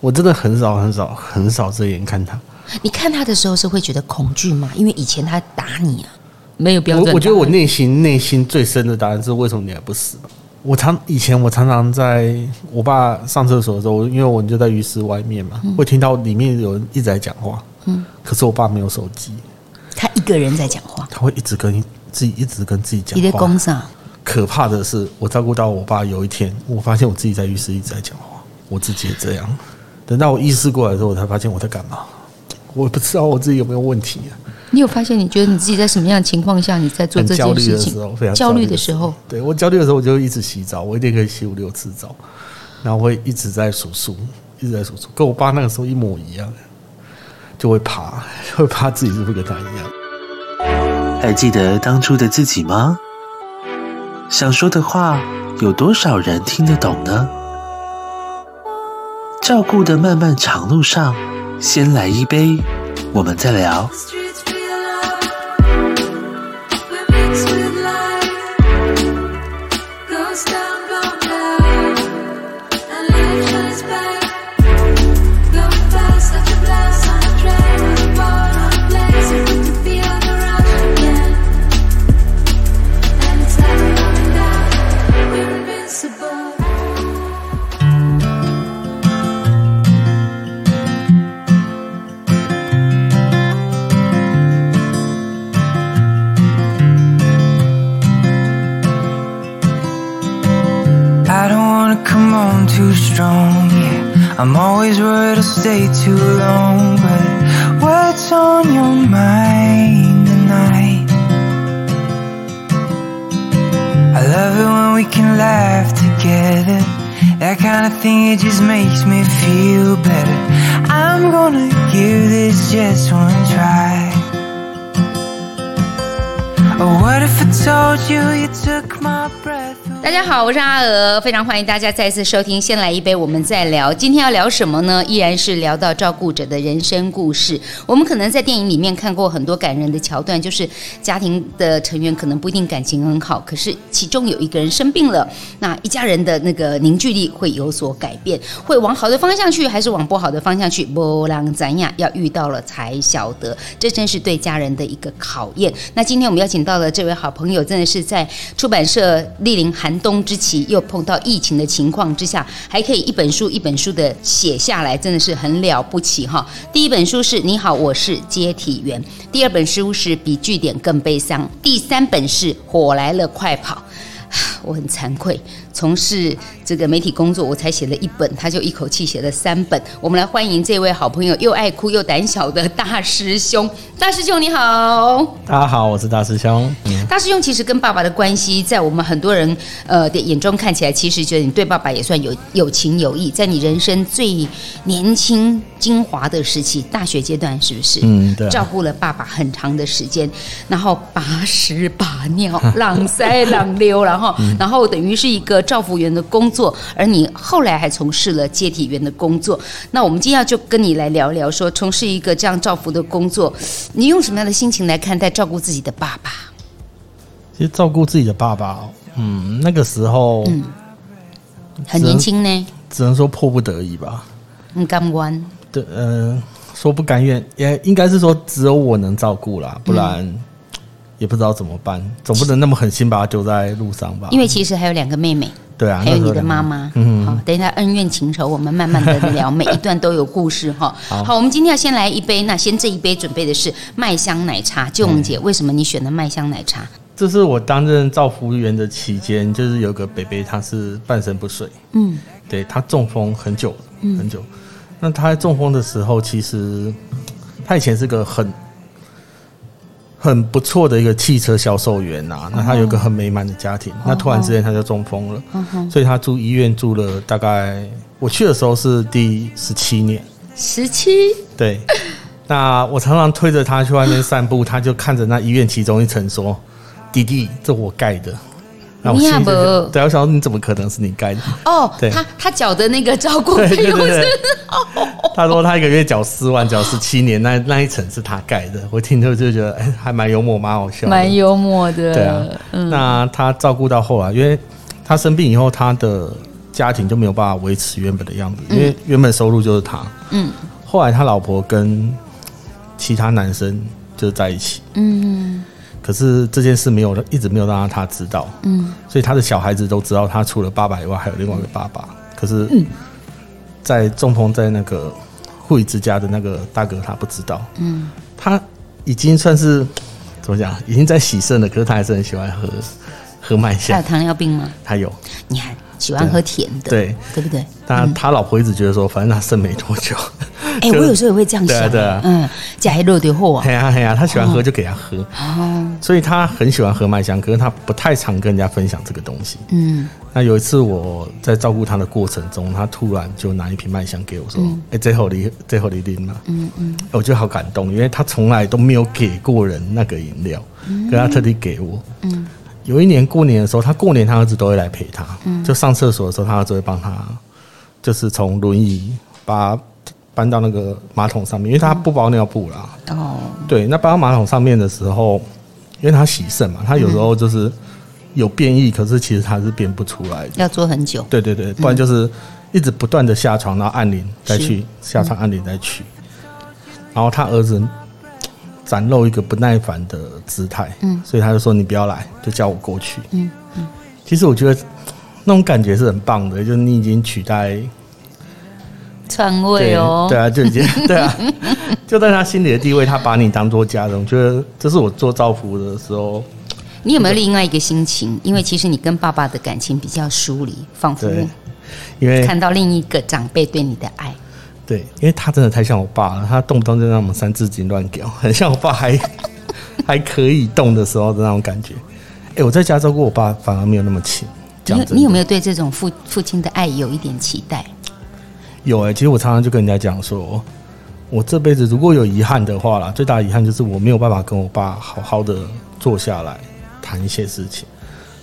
我真的很少很少很少这眼看他。你看他的时候是会觉得恐惧吗？因为以前他打你啊，没有标准。我我觉得我内心内心最深的答案是：为什么你还不死？我常以前我常常在我爸上厕所的时候，因为我就在浴室外面嘛，会听到里面有人一直在讲话。嗯，可是我爸没有手机，他一个人在讲话，他会一直跟自己一直跟自己讲话。你在工厂。可怕的是，我照顾到我爸有一天，我发现我自己在浴室一直在讲话，我自己也这样。等到我意识过来的时候，我才发现我在干嘛。我不知道我自己有没有问题啊。你有发现？你觉得你自己在什么样的情况下你在做这件事情？非常焦虑的时候，对，我焦虑的时候，我就一直洗澡，我一天可以洗五六次澡，然后会一直在数数，一直在数数，跟我爸那个时候一模一样，就会怕，会怕自己是不是跟他一样。还记得当初的自己吗？想说的话，有多少人听得懂呢？照顾的漫漫长路上，先来一杯，我们再聊。I'm on too strong. Yeah, I'm always worried I'll stay too long. But what's on your mind tonight? I love it when we can laugh together. That kind of thing, it just makes me feel better. I'm gonna give this just one try. Oh, what if I told you you took my breath? 大家好，我是阿娥，非常欢迎大家再次收听。先来一杯，我们再聊。今天要聊什么呢？依然是聊到照顾者的人生故事。我们可能在电影里面看过很多感人的桥段，就是家庭的成员可能不一定感情很好，可是其中有一个人生病了，那一家人的那个凝聚力会有所改变，会往好的方向去，还是往不好的方向去？波浪怎样？要遇到了才晓得，这真是对家人的一个考验。那今天我们邀请到的这位好朋友，真的是在出版社莅临寒冬之期，又碰到疫情的情况之下，还可以一本书一本书的写下来，真的是很了不起哈。第一本书是你好，我是接体员；第二本书是比据点更悲伤；第三本是火来了，快跑。我很惭愧。从事这个媒体工作，我才写了一本，他就一口气写了三本。我们来欢迎这位好朋友，又爱哭又胆小的大师兄。大师兄你好，大家好，我是大师兄。嗯、大师兄其实跟爸爸的关系，在我们很多人呃的眼中看起来，其实觉得你对爸爸也算有有情有义。在你人生最年轻精华的时期，大学阶段是不是？嗯，对、啊。照顾了爸爸很长的时间，然后把屎把尿，浪 塞浪溜，然后、嗯、然后等于是一个。照服员的工作，而你后来还从事了接体员的工作。那我们今天要就跟你来聊聊，说从事一个这样照服的工作，你用什么样的心情来看待照顾自己的爸爸？其实照顾自己的爸爸，嗯，那个时候，嗯，很年轻呢，只能说迫不得已吧。很甘愿，对，嗯、呃，说不甘愿，也应该是说只有我能照顾啦，不然。嗯也不知道怎么办，总不能那么狠心把他丢在路上吧？因为其实还有两个妹妹，对啊，还有你的妈妈。嗯，好，等一下恩怨情仇，我们慢慢的聊，每一段都有故事哈。好，好，我们今天要先来一杯，那先这一杯准备的是麦香奶茶。就我们姐，为什么你选的麦香奶茶？这是我担任造服员的期间，就是有个北北，他是半身不遂，嗯，对他中风很久，很久。那他在中风的时候，其实他以前是个很。很不错的一个汽车销售员呐、啊，那他有个很美满的家庭，那突然之间他就中风了，所以他住医院住了大概，我去的时候是第十七年，十七，对，那我常常推着他去外面散步，他就看着那医院其中一层说：“弟弟，这我盖的。”那我心里就对，我想说你怎么可能是你盖的？哦，对，他他缴的那个照顾 费用是。他说他一个月缴四万，缴十七年，那那一层是他盖的。我听着就觉得，哎，还蛮幽默，蛮好笑，蛮幽默的。对啊，嗯、那他照顾到后来，因为他生病以后，他的家庭就没有办法维持原本的样子，因为原本收入就是他。嗯，后来他老婆跟其他男生就在一起。嗯，可是这件事没有一直没有让他知道。嗯，所以他的小孩子都知道他除了爸爸以外还有另外一个爸爸。可是，在中风在那个护理之家的那个大哥他不知道。嗯，他已经算是怎么讲，已经在洗肾了，可是他还是很喜欢喝。喝麦香，他有糖尿病吗？他有。你还喜欢喝甜的，对对不对？他他老婆一直觉得说，反正他剩没多久。哎，我有时候也会这样想。对啊，嗯，加热的货。哎呀哎呀，他喜欢喝就给他喝。哦。所以他很喜欢喝麦香，可是他不太常跟人家分享这个东西。嗯。那有一次我在照顾他的过程中，他突然就拿一瓶麦香给我说：“哎，最后你最后你拎嘛。”嗯嗯。我觉得好感动，因为他从来都没有给过人那个饮料，可他特地给我。嗯。有一年过年的时候，他过年他儿子都会来陪他，嗯、就上厕所的时候，他儿子会帮他，就是从轮椅把他搬到那个马桶上面，因为他不包尿布啦。哦，对，那搬到马桶上面的时候，因为他洗肾嘛，他有时候就是有便意，可是其实他是便不出来的，要做很久。对对对，不然就是一直不断的下床，然后按铃再去下床按铃再去，然后他儿子。展露一个不耐烦的姿态，嗯，所以他就说：“你不要来，就叫我过去。”嗯嗯，其实我觉得那种感觉是很棒的，就是你已经取代篡位哦，对啊，就已经 对啊，就在他心里的地位，他把你当做家人。我觉得这是我做造福的时候，你有没有另外一个心情？因为其实你跟爸爸的感情比较疏离，仿佛因为看到另一个长辈对你的爱。对，因为他真的太像我爸了，他动不动就让我们三字经乱叫，很像我爸还 还可以动的时候的那种感觉。哎，我在家照顾我爸，反而没有那么亲。你你有没有对这种父父亲的爱有一点期待？有哎，其实我常常就跟人家讲说，我这辈子如果有遗憾的话啦，最大的遗憾就是我没有办法跟我爸好好的坐下来谈一些事情。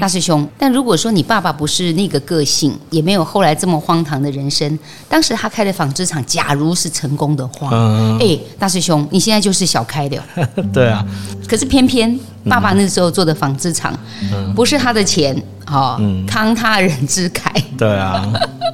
大师兄，但如果说你爸爸不是那个个性，也没有后来这么荒唐的人生，当时他开的纺织厂，假如是成功的话，哎、嗯，大师兄，你现在就是小开的，对啊。可是偏偏爸爸那时候做的纺织厂，嗯、不是他的钱，哈、哦，嗯、慷他人之慨，对啊，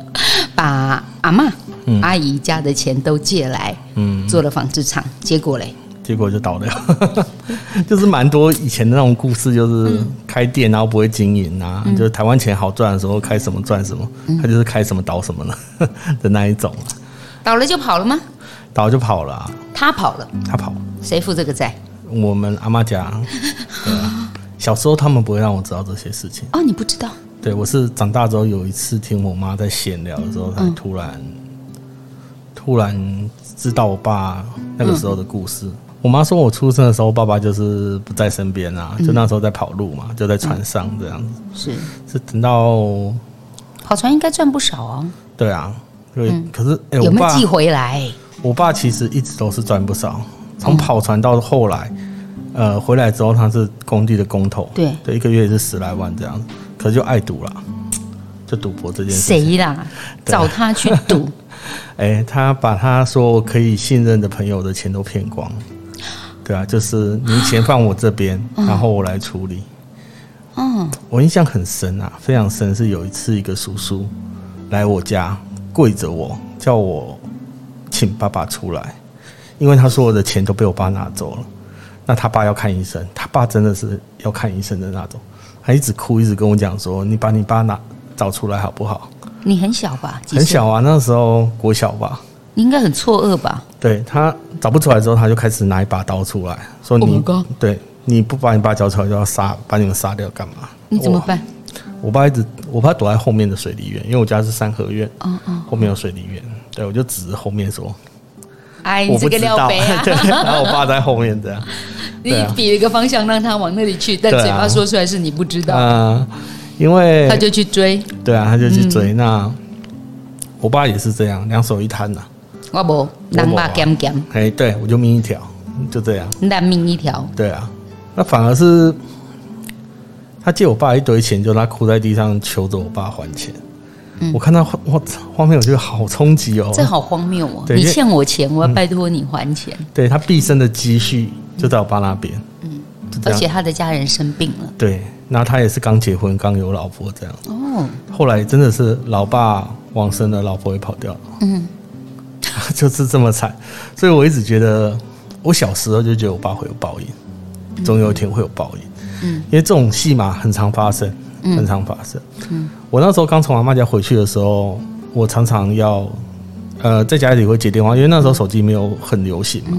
把阿妈、嗯、阿姨家的钱都借来，嗯，做了纺织厂，结果嘞？结果就倒了，就是蛮多以前的那种故事，就是开店然后不会经营啊，嗯、就是台湾钱好赚的时候开什么赚什么，嗯、他就是开什么倒什么了 的那一种。倒了就跑了吗？倒了就跑了、啊，他跑了，他跑，谁负这个债？我们阿妈家。对啊，小时候他们不会让我知道这些事情。哦，你不知道？对，我是长大之后有一次听我妈在闲聊的时候，才突然、嗯、突然知道我爸那个时候的故事。嗯我妈说，我出生的时候，爸爸就是不在身边啊，就那时候在跑路嘛，就在船上这样子。是是，等到跑船应该赚不少哦。对啊，对。可是有没有寄回来？我爸其实一直都是赚不少，从跑船到后来，呃，回来之后他是工地的工头，对对，一个月也是十来万这样子。可是就爱赌了，就赌博这件事。谁啦？找他去赌？哎，他把他说可以信任的朋友的钱都骗光。对啊，就是你钱放我这边，嗯、然后我来处理。嗯，我印象很深啊，非常深。是有一次，一个叔叔来我家跪着我，叫我请爸爸出来，因为他说我的钱都被我爸拿走了。那他爸要看医生，他爸真的是要看医生的那种，他一直哭，一直跟我讲说：“你把你爸拿找出来好不好？”你很小吧？很小啊，那时候国小吧。你应该很错愕吧？对，他找不出来之后，他就开始拿一把刀出来说：“你、oh、对，你不把你爸交出来，就要杀，把你们杀掉干嘛？”你怎么办？我爸一直，我爸躲在后面的水利院，因为我家是三合院，嗯嗯，后面有水利院。对，我就指着后面说。哎，你这个料杯啊！然后我爸在后面这样，你比了一个方向让他往那里去，但嘴巴说出来是你不知道。嗯，因为他就去追。对啊，他就去追。那我爸也是这样，两手一摊呐。我不，两把剑剑。哎，对，我就命一条，就这样。难命一条。对啊，那反而是他借我爸一堆钱，就他哭在地上求着我爸还钱。我看到我画面，我觉得好冲击哦！这好荒谬哦！你欠我钱，我要拜托你还钱。对，他毕生的积蓄就在我爸那边，嗯，而且他的家人生病了。对，那他也是刚结婚，刚有老婆这样。哦，后来真的是老爸往生了，老婆也跑掉了。嗯，就是这么惨。所以我一直觉得，我小时候就觉得我爸会有报应，总有一天会有报应。嗯，因为这种戏码很常发生。很常发生。嗯，我那时候刚从阿妈家回去的时候，我常常要，呃，在家里会接电话，因为那时候手机没有很流行嘛。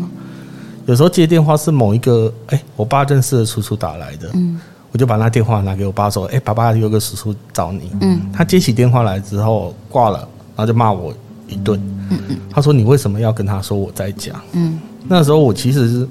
有时候接电话是某一个，哎，我爸认识的叔叔打来的，嗯，我就把那电话拿给我爸说，哎，爸爸有个叔叔找你，嗯，他接起电话来之后挂了，然后就骂我一顿，嗯嗯，他说你为什么要跟他说我在家？嗯，那时候我其实是。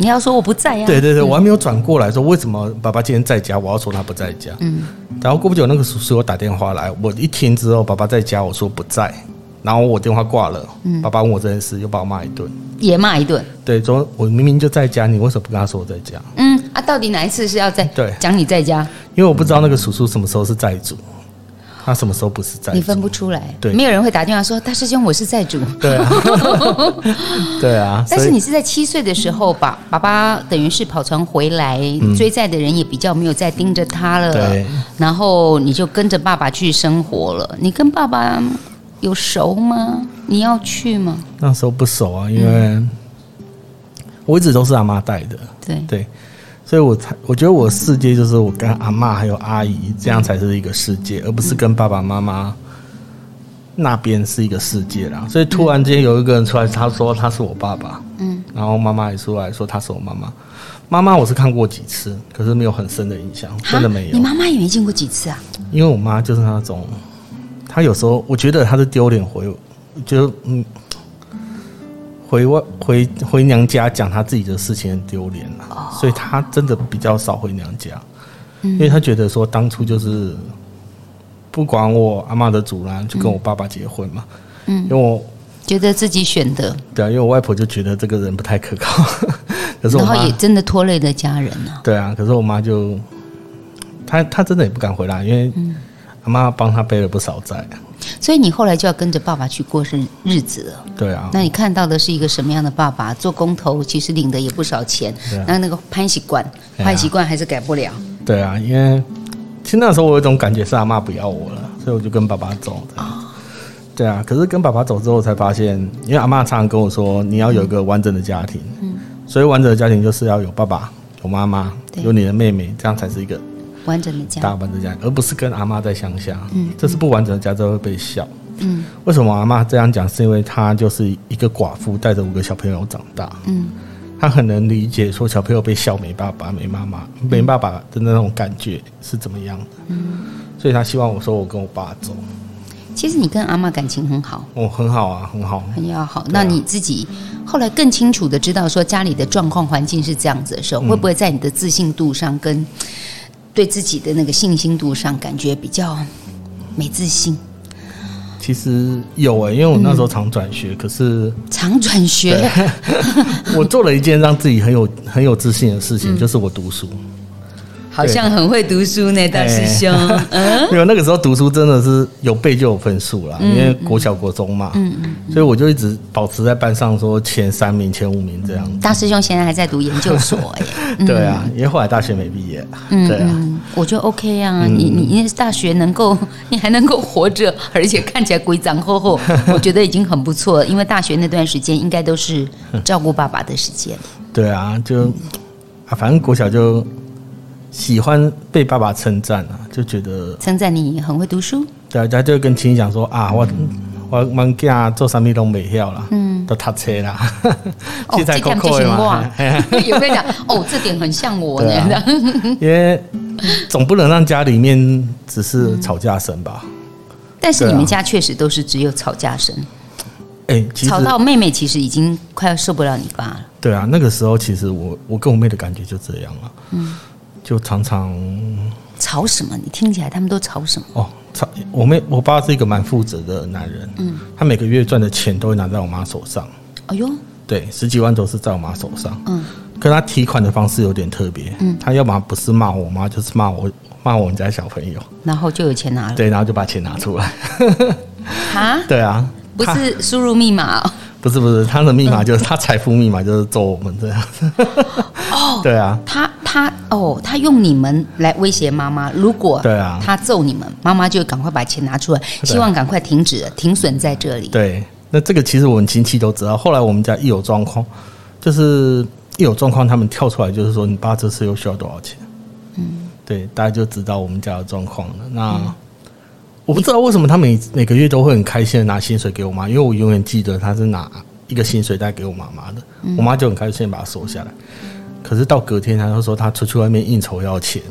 你要说我不在呀？对对对，我还没有转过来说为什么爸爸今天在家，我要说他不在家。嗯，然后过不久那个叔叔又打电话来，我一听之后爸爸在家，我说不在，然后我电话挂了。嗯，爸爸问我这件事，又把我骂一顿，也骂一顿。对，说我明明就在家，你为什么不跟他说我在家？嗯啊，到底哪一次是要在对讲你在家？因为我不知道那个叔叔什么时候是债主。他什么时候不是债主？你分不出来，对，没有人会打电话说大师兄，我是债主。对啊，对啊。但是你是在七岁的时候吧？爸爸等于是跑船回来，追债的人也比较没有再盯着他了。对。然后你就跟着爸爸去生活了。你跟爸爸有熟吗？你要去吗？那时候不熟啊，因为我一直都是阿妈带的。对对。所以我才我觉得我的世界就是我跟阿妈还有阿姨这样才是一个世界，而不是跟爸爸妈妈那边是一个世界啦。所以突然间有一个人出来，他说他是我爸爸，嗯，然后妈妈也出来说他是我妈妈。妈妈我是看过几次，可是没有很深的印象，真的没有。你妈妈也没见过几次啊？因为我妈就是那种，她有时候我觉得她是丢脸回，就嗯。回外回回娘家讲他自己的事情很丢脸了，所以他真的比较少回娘家，因为他觉得说当初就是不管我阿妈的阻拦，就跟我爸爸结婚嘛，嗯，因为我觉得自己选的，对啊，因为我外婆就觉得这个人不太可靠，可是然后也真的拖累了家人啊，对啊，可是我妈就，她她真的也不敢回来，因为阿妈帮他背了不少债。所以你后来就要跟着爸爸去过日日子了。对啊。那你看到的是一个什么样的爸爸？做工头其实领的也不少钱。那那个坏习惯，坏习惯还是改不了。对啊，因为其实那时候我有一种感觉是阿妈不要我了，所以我就跟爸爸走的。对啊，可是跟爸爸走之后才发现，因为阿妈常常跟我说，你要有一个完整的家庭。嗯。所以完整的家庭就是要有爸爸、有妈妈、有你的妹妹，这样才是一个。完整的家，大完整的家，而不是跟阿妈在乡下。嗯，这是不完整的家，就会被笑。嗯，为什么阿妈这样讲？是因为她就是一个寡妇，带着五个小朋友长大。嗯，她很能理解说小朋友被笑没爸爸、没妈妈、没爸爸的那种感觉是怎么样的。嗯，所以她希望我说我跟我爸走。其实你跟阿妈感情很好。哦，很好啊，很好，很要好。那你自己后来更清楚的知道说家里的状况环境是这样子的时候，会不会在你的自信度上跟？对自己的那个信心度上，感觉比较没自信。其实有诶、欸，因为我那时候常转学，嗯、可是常转学，我做了一件让自己很有很有自信的事情，嗯、就是我读书。好像很会读书呢，大师兄。嗯，因为那个时候读书真的是有背就有分数啦，因为国小国中嘛，嗯嗯，所以我就一直保持在班上说前三名、前五名这样。大师兄现在还在读研究所哎，对啊，因为后来大学没毕业，嗯，对啊，我觉得 OK 啊，你你因为大学能够你还能够活着，而且看起来鬼长厚厚，我觉得已经很不错了。因为大学那段时间应该都是照顾爸爸的时间。对啊，就啊，反正国小就。喜欢被爸爸称赞啊，就觉得称赞你很会读书。对啊，他就跟亲戚讲说啊，我我我囝做啥咪都没晓啦，嗯，都读册啦。哦，这点就像我，有没有讲？哦，这点很像我呢。啊、因为总不能让家里面只是吵架声吧？但是你们家确实都是只有吵架声。哎，吵到妹妹，其实已经快要受不了你爸了。对啊，那个时候其实我我跟我妹的感觉就这样了。嗯，就常常吵什么？你听起来他们都吵什么？哦，吵！我妹我爸是一个蛮负责的男人。嗯，他每个月赚的钱都会拿在我妈手上。哎呦，对，十几万都是在我妈手上。嗯，可他提款的方式有点特别。嗯，他要么不是骂我妈，就是骂我骂我们家小朋友，然后就有钱拿了。对，然后就把钱拿出来。啊？对啊。不是输入密码，不是不是，他的密码就是他财富密码就是揍我们这样子。哦，对啊，他他哦，他用你们来威胁妈妈，如果对啊，他揍你们，妈妈就赶快把钱拿出来，希望赶快停止停损在这里。对，那这个其实我们亲戚都知道。后来我们家一有状况，就是一有状况，他们跳出来就是说：“你爸这次又需要多少钱？”嗯，对，大家就知道我们家的状况了。那。嗯我不知道为什么他每每个月都会很开心的拿薪水给我妈，因为我永远记得他是拿一个薪水袋给我妈妈的，我妈就很开心把它收下来。可是到隔天，他就说他出去外面应酬要钱，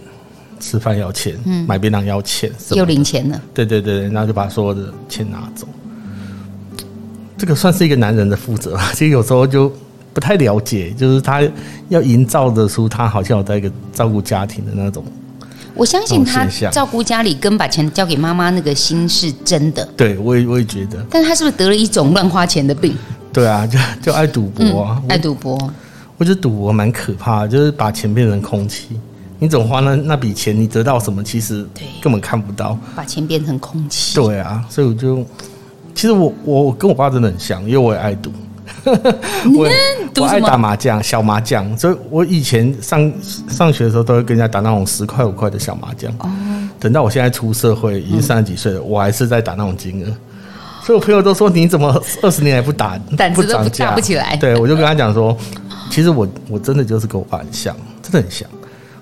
吃饭要钱，买槟榔要钱，又领钱了。对对对，然后就把所有的钱拿走。这个算是一个男人的负责，其实有时候就不太了解，就是他要营造的出他好像有在一个照顾家庭的那种。我相信他照顾家里跟把钱交给妈妈那个心是真的。对，我也我也觉得。但他是不是得了一种乱花钱的病？对啊，就就爱赌博啊，爱赌博。我觉得赌博蛮可怕的，就是把钱变成空气。你总花那那笔钱，你得到什么？其实根本看不到。把钱变成空气。对啊，所以我就，其实我我跟我爸真的很像，因为我也爱赌。我我爱打麻将，小麻将，所以我以前上上学的时候都会跟人家打那种十块五块的小麻将。哦，等到我现在出社会，已经三十几岁了，我还是在打那种金额。所以我朋友都说：“你怎么二十年还不打？胆子都打不起来。”对，我就跟他讲说：“其实我我真的就是跟我爸很像，真的很像。”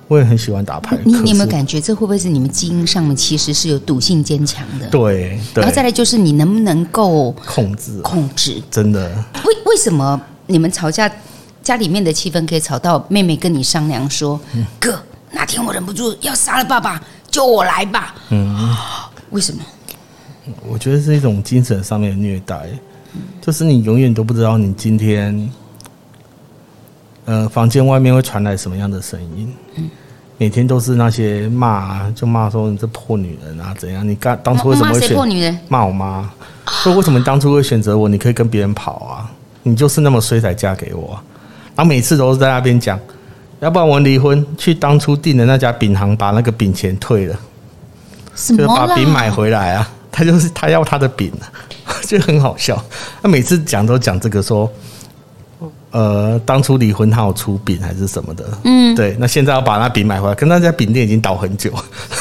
我也很喜欢打牌。你你有没有感觉，这会不会是你们基因上面其实是有赌性坚强的？对，然后再来就是你能不能够控制控制？真的？为为什么你们吵架，家里面的气氛可以吵到妹妹跟你商量说：“嗯、哥，哪天我忍不住要杀了爸爸，就我来吧。”嗯，为什么？我觉得是一种精神上面的虐待，就是你永远都不知道你今天。呃，房间外面会传来什么样的声音？嗯，每天都是那些骂，就骂说你这破女人啊，怎样？你刚当初为什么会选？骂破女人？骂我妈。说为什么当初会选择我？你可以跟别人跑啊，你就是那么衰才嫁给我。然后每次都是在那边讲，要不然我们离婚，去当初订的那家饼行，把那个饼钱退了，就是把饼买回来啊。他就是他要他的饼，就很好笑。他每次讲都讲这个说。呃，当初离婚他有出饼还是什么的？嗯，对。那现在要把那饼买回来，跟那家饼店已经倒很久。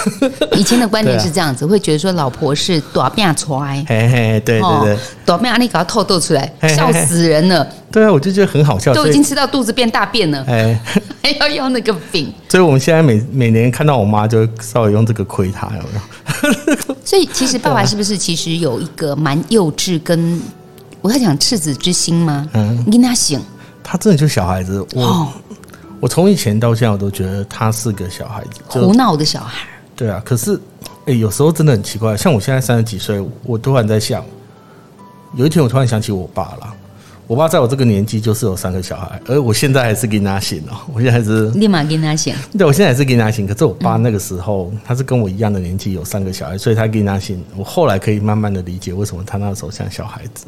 以前的观念是这样子，啊、会觉得说老婆是大饼出来，嘿嘿，对对对，大饼你给他透透出来，笑死人了。对啊，我就觉得很好笑，都已经吃到肚子变大便了，哎，还要用那个饼。所以我们现在每每年看到我妈，就稍微用这个亏她，有没有？所以其实爸爸是不是其实有一个蛮幼稚跟我在讲赤子之心吗？嗯，你跟他醒。他真的就是小孩子，我、哦、我从以前到现在，我都觉得他是个小孩子，胡闹的小孩。对啊，可是，哎，有时候真的很奇怪。像我现在三十几岁，我突然在想，有一天我突然想起我爸了。我爸在我这个年纪就是有三个小孩，而我现在还是给他行哦。我现在还是立马给他行。对，我现在还是给他行。可是我爸那个时候，嗯、他是跟我一样的年纪，有三个小孩，所以他给他行。我后来可以慢慢的理解为什么他那时候像小孩子。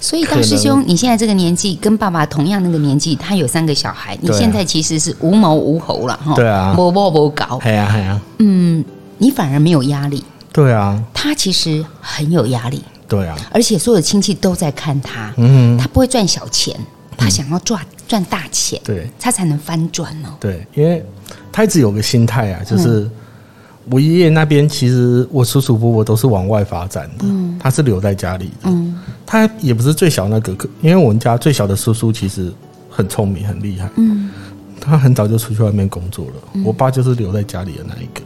所以大师兄，你现在这个年纪跟爸爸同样那个年纪，他有三个小孩，你现在其实是无毛无猴了哈。对啊，无毛无搞。对啊，对啊。嗯，你反而没有压力。对啊。他其实很有压力。对啊。而且所有的亲戚都在看他。嗯。他不会赚小钱，他想要赚赚大钱。对。他才能翻转哦。对，因为他一直有个心态啊，就是。我爷爷那边其实我叔叔伯伯都是往外发展的，嗯、他是留在家里的。嗯、他也不是最小那个，因为我们家最小的叔叔其实很聪明很厉害。嗯、他很早就出去外面工作了。嗯、我爸就是留在家里的那一个。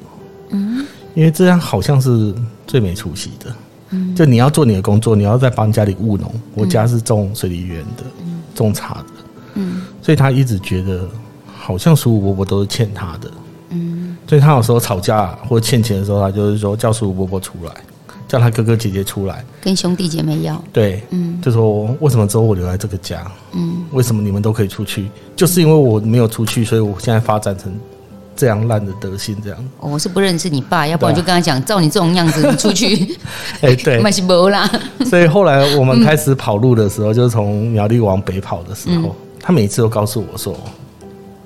嗯、因为这样好像是最没出息的。嗯、就你要做你的工作，你要在帮家里务农。我家是种水梨园的，嗯、种茶的。嗯、所以他一直觉得好像叔叔伯伯都是欠他的。所以他有时候吵架或欠钱的时候，他就是说叫叔叔伯伯出来，叫他哥哥姐姐出来，跟兄弟姐妹要。对，嗯，就说为什么只有我留在这个家？嗯，为什么你们都可以出去？就是因为我没有出去，所以我现在发展成这样烂的德行。这样，我是不认识你爸，要不然就跟他讲，照你这种样子，你出去，哎，对，没是没啦。所以后来我们开始跑路的时候，就是从苗栗往北跑的时候，他每次都告诉我说，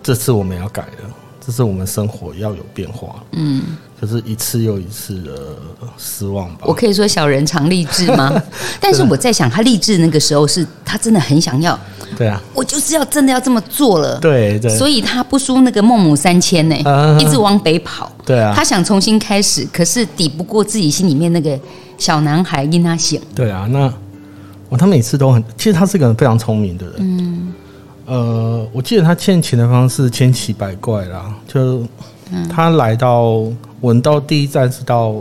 这次我们要改了，这是我们生活要有变化。嗯。可是，一次又一次的失望吧。我可以说小人常立志吗？但是我在想，他立志那个时候是他真的很想要。对啊，我就是要真的要这么做了。对对，所以他不输那个孟母三迁呢，一直往北跑。对啊，他想重新开始，可是抵不过自己心里面那个小男孩因他想。对啊，那他每次都很，其实他是个非常聪明的人。嗯，呃，我记得他欠钱的方式千奇百怪啦，就。他来到，我们到第一站是到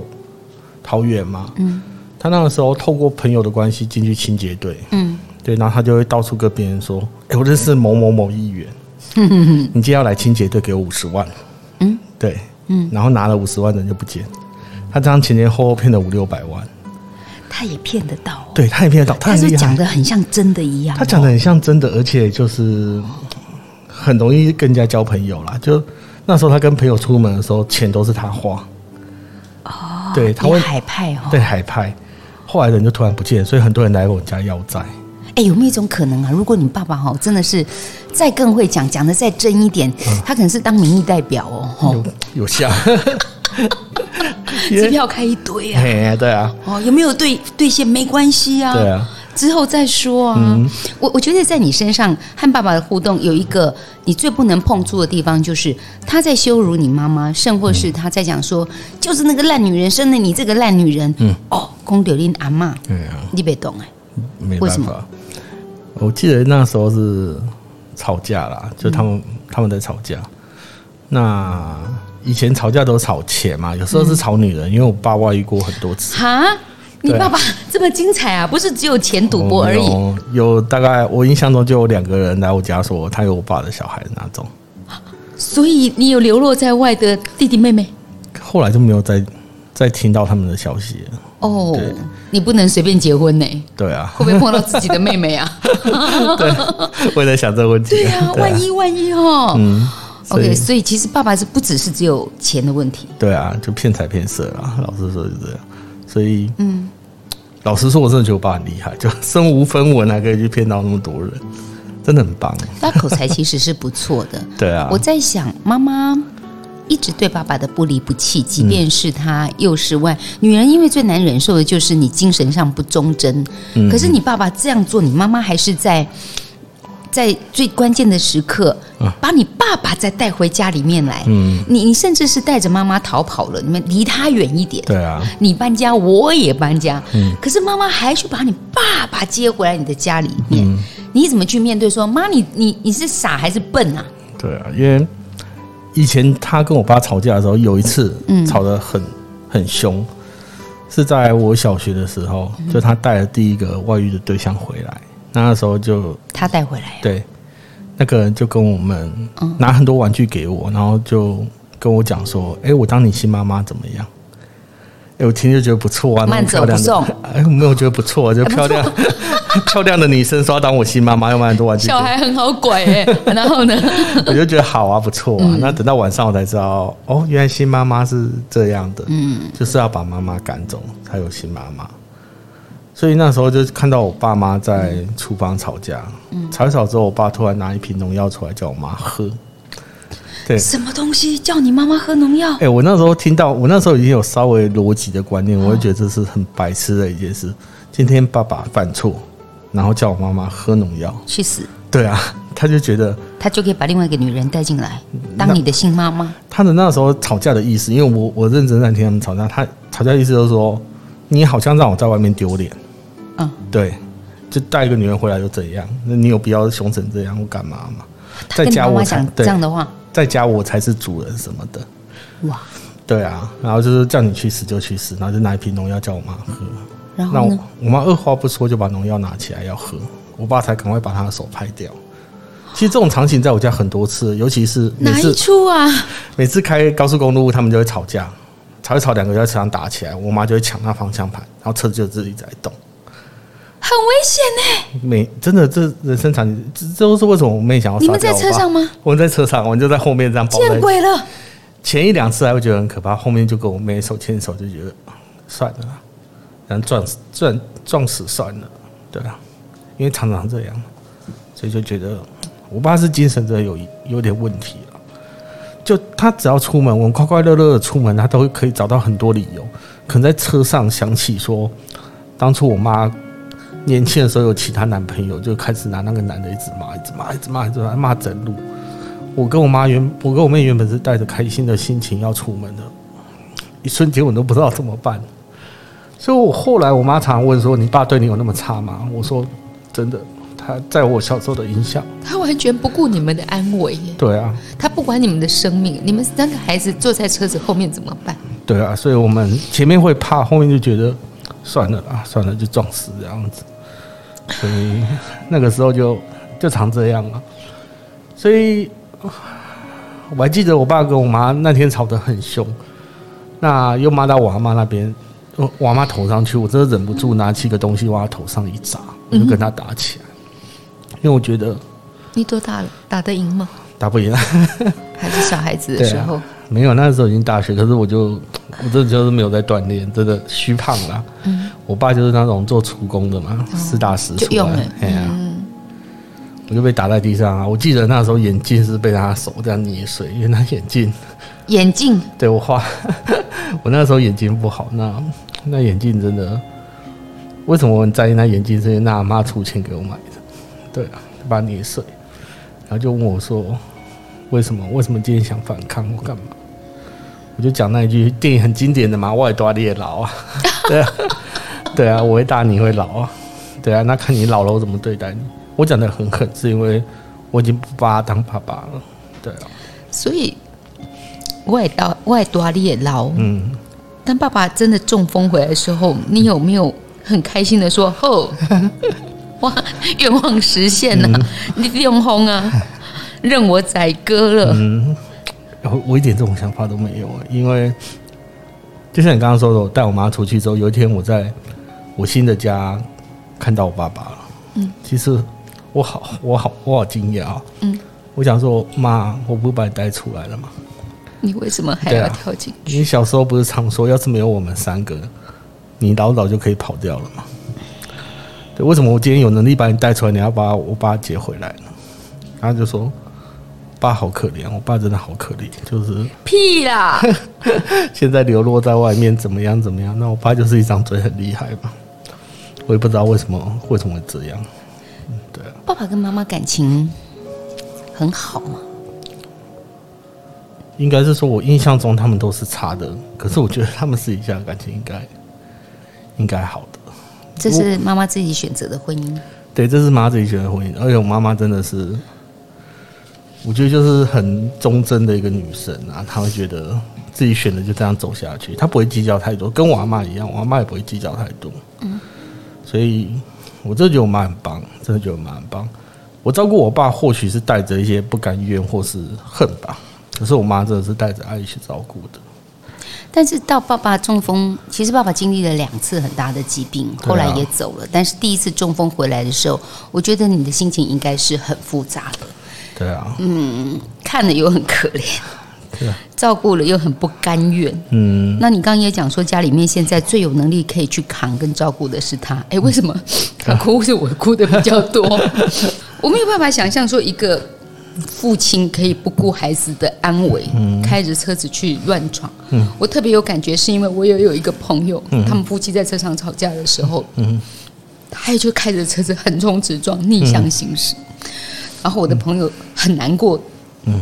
桃园嘛。嗯。他那个时候透过朋友的关系进去清洁队。嗯。对，然后他就会到处跟别人说：“哎，我认识某某某议员。你今天要来清洁队，给我五十万。”嗯。对。嗯。然后拿了五十万，人就不见。他这样前前后后骗了五六百万。他也骗得到。对，他也骗得到。他是讲的很像真的一样。他讲的很像真的，而且就是很容易跟人家交朋友啦。就。那时候他跟朋友出门的时候，钱都是他花。哦，对，他会海派哦，对海派。后来人就突然不见，所以很多人来我家要债。哎，有没有一种可能啊？如果你爸爸哈真的是再更会讲，讲的再真一点，他可能是当民意代表哦，有有像，支票开一堆啊，对啊，哦，有没有兑兑现没关系啊，对啊。之后再说啊，嗯、我我觉得在你身上和爸爸的互动有一个你最不能碰触的地方，就是他在羞辱你妈妈，甚或是他在讲说，就是那个烂女人生了你这个烂女人。嗯，哦，公丢林阿妈，对啊，你别懂哎，没办法。我记得那时候是吵架啦，就他们、嗯、他们在吵架。那以前吵架都吵钱嘛，有时候是吵女人，嗯、因为我爸外遇过很多次。哈。你爸爸这么精彩啊！不是只有钱赌博而已。哦、有，有大概我印象中就有两个人来我家说他有我爸的小孩的那种。所以你有流落在外的弟弟妹妹？后来就没有再再听到他们的消息了。哦，对你不能随便结婚呢。对啊，会不会碰到自己的妹妹啊？对，我也在想这个问题。对啊，万一万一哦。嗯，OK，所以其实爸爸是不只是只有钱的问题。对啊，就骗财骗色啊，老实说是这样。所以，嗯，老实说，我真的觉得我爸很厉害，就身无分文还可以去骗到那么多人，真的很棒。他口才其实是不错的，对啊。我在想，妈妈一直对爸爸的不离不弃，即便是他又是外，女人因为最难忍受的就是你精神上不忠贞。可是你爸爸这样做，你妈妈还是在。在最关键的时刻，把你爸爸再带回家里面来。嗯，你你甚至是带着妈妈逃跑了，你们离他远一点。对啊，你搬家，我也搬家。嗯，可是妈妈还去把你爸爸接回来你的家里面。嗯，你怎么去面对？说妈，你你你是傻还是笨啊？对啊，因为以前他跟我爸吵架的时候，有一次吵得很很凶，是在我小学的时候，就他带了第一个外遇的对象回来。那时候就他带回来，对，那个人就跟我们拿很多玩具给我，然后就跟我讲说：“哎，我当你新妈妈怎么样？”哎，我听就觉得不错啊，慢走不送。哎，我没有觉得不错，就漂亮 漂亮的女生说要当我新妈妈，要买很多玩具。小孩很好拐哎，然后呢，我就觉得好啊，不错啊。那等到晚上我才知道，哦，原来新妈妈是这样的，嗯，就是要把妈妈赶走才有新妈妈。所以那时候就看到我爸妈在厨房吵架，嗯，吵一吵之后，我爸突然拿一瓶农药出来叫我妈喝。对，什么东西叫你妈妈喝农药？哎，我那时候听到，我那时候已经有稍微逻辑的观念，我就觉得这是很白痴的一件事。今天爸爸犯错，然后叫我妈妈喝农药，去死！对啊，他就觉得他就可以把另外一个女人带进来当你的新妈妈。他的那时候吵架的意思，因为我我认真在听他们吵架，他吵架意思就是说，你好像让我在外面丢脸。嗯，对，就带一个女人回来又怎样？那你有必要凶成这样？我干嘛嘛？在家我讲这样的话，在家我才是主人什么的。哇，对啊，然后就是叫你去死就去死，然后就拿一瓶农药叫我妈喝。然后呢，我妈二话不说就把农药拿起来要喝，我爸才赶快把她的手拍掉。其实这种场景在我家很多次，尤其是每次哪一出啊？每次开高速公路，他们就会吵架。吵一吵，两个就在车上打起来，我妈就会抢那方向盘，然后车子就自己在动，很危险呢。没真的，这人生常这这都是为什么我妹想要。你们在车上吗？我们在车上，我们就在后面这样。见鬼了！前一两次还会觉得很可怕，后面就跟我妹手牵手，就觉得算了，然后撞死撞撞死算了，对啊，因为常常这样，所以就觉得我爸是精神真的有有点问题了。就他只要出门，我们快快乐乐的出门，他都会可以找到很多理由。可能在车上想起说，当初我妈年轻的时候有其他男朋友，就开始拿那个男的一直骂，一直骂，一直骂，一直骂，骂整路。我跟我妈原，我跟我妹原本是带着开心的心情要出门的，一瞬间我都不知道怎么办。所以我后来我妈常常问说：“你爸对你有那么差吗？”我说：“真的。”他在我小时候的影响，他完全不顾你们的安危。对啊，他不管你们的生命，你们三个孩子坐在车子后面怎么办？对啊，所以我们前面会怕，后面就觉得算了啦，算了，就撞死这样子。所以那个时候就就常这样了。所以我还记得我爸跟我妈那天吵得很凶，那又骂到我阿妈那边，我阿妈头上去，我真的忍不住拿起一个东西往她头上一砸，我就跟她打起来。因为我觉得，你多大了？打得赢吗？打不赢，还是小孩子的时候？啊、没有，那时候已经大学，可是我就，我真的就是没有在锻炼，真的虚胖了。嗯，我爸就是那种做厨工的嘛，实、哦、打实出来。哎呀、啊，嗯、我就被打在地上啊！我记得那时候眼镜是被他手这样捏碎，因为他眼镜，眼镜，对我画，我那时候眼睛不好，那那眼镜真的，为什么我很在意那眼镜？是因为那阿妈出钱给我买的。对啊，把它捏碎，然后就问我说：“为什么？为什么今天想反抗？我干嘛？”我就讲那一句电影很经典的嘛：“我会打你也老啊。”对啊，对啊，我会打你会老啊。对啊，那看你老了我怎么对待你？我讲的很狠，是因为我已经不把他当爸爸了。对啊，所以我会打我会打你也老。嗯，但爸爸真的中风回来的时候，你有没有很开心的说：“吼？” 哇，愿望实现了，啊！嗯、你永红啊，任我宰割了。嗯，我我一点这种想法都没有啊，因为就像你刚刚说的，我带我妈出去之后，有一天我在我新的家看到我爸爸了。嗯，其实我好，我好，我好惊讶。嗯，我想说，妈，我不是把你带出来了吗？你为什么还要跳进去？啊，你小时候不是常说，要是没有我们三个，你老早就可以跑掉了吗？对，为什么我今天有能力把你带出来？你要把我爸接回来呢？然后就说：“爸好可怜，我爸真的好可怜，就是屁啦！现在流落在外面，怎么样怎么样？那我爸就是一张嘴很厉害嘛。我也不知道为什么为什么会这样。对啊，爸爸跟妈妈感情很好吗？应该是说，我印象中他们都是差的，可是我觉得他们私底下感情应该应该好的。”这是妈妈自己选择的婚姻。对，这是妈妈自己选择婚姻。而且我妈妈真的是，我觉得就是很忠贞的一个女生啊。她会觉得自己选的就这样走下去，她不会计较太多。跟我阿妈一样，我阿妈也不会计较太多。嗯。所以，我真的觉得我妈很棒，真的觉得我妈很棒。我照顾我爸，或许是带着一些不甘愿或是恨吧。可是我妈真的是带着爱去照顾的。但是到爸爸中风，其实爸爸经历了两次很大的疾病，后来也走了。但是第一次中风回来的时候，我觉得你的心情应该是很复杂的。对啊，嗯，看了又很可怜，对啊，照顾了又很不甘愿。嗯，那你刚刚也讲说，家里面现在最有能力可以去扛跟照顾的是他。哎，为什么他哭是我哭的比较多？我没有办法想象说一个。父亲可以不顾孩子的安危，嗯、开着车子去乱闯。嗯、我特别有感觉，是因为我也有一个朋友，嗯、他们夫妻在车上吵架的时候，嗯、他也就开着车子横冲直撞，逆向行驶。嗯、然后我的朋友很难过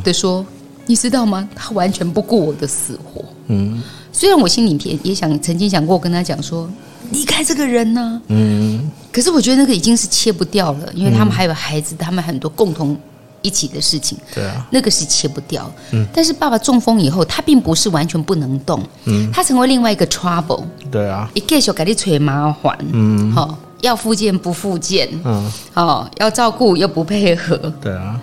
的说：“嗯、你知道吗？他完全不顾我的死活。”嗯，虽然我心里边也想曾经想过跟他讲说：“离开这个人呢、啊。”嗯，可是我觉得那个已经是切不掉了，因为他们还有孩子，他们很多共同。一起的事情，对啊，那个是切不掉。嗯，但是爸爸中风以后，他并不是完全不能动，嗯，他成为另外一个 trouble。对啊，一继续给你吹麻烦，嗯，好，要复健不复健，嗯，哦，要照顾又不配合，对啊。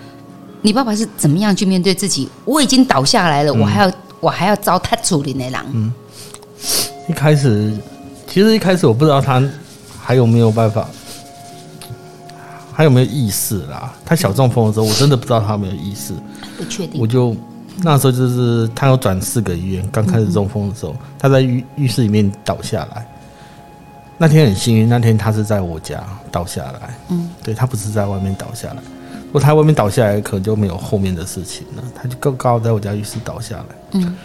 你爸爸是怎么样去面对自己？我已经倒下来了，我还要我还要糟蹋处理那狼。嗯，一开始，其实一开始我不知道他还有没有办法，还有没有意识啦。他小中风的时候，我真的不知道他有没有意识，不确定。我就那时候就是他要转四个医院，刚开始中风的时候，他在浴浴室里面倒下来。那天很幸运，那天他是在我家倒下来。嗯，对，他不是在外面倒下来。如果他在外面倒下来，可能就没有后面的事情了。他就刚刚好在我家浴室倒下来。嗯，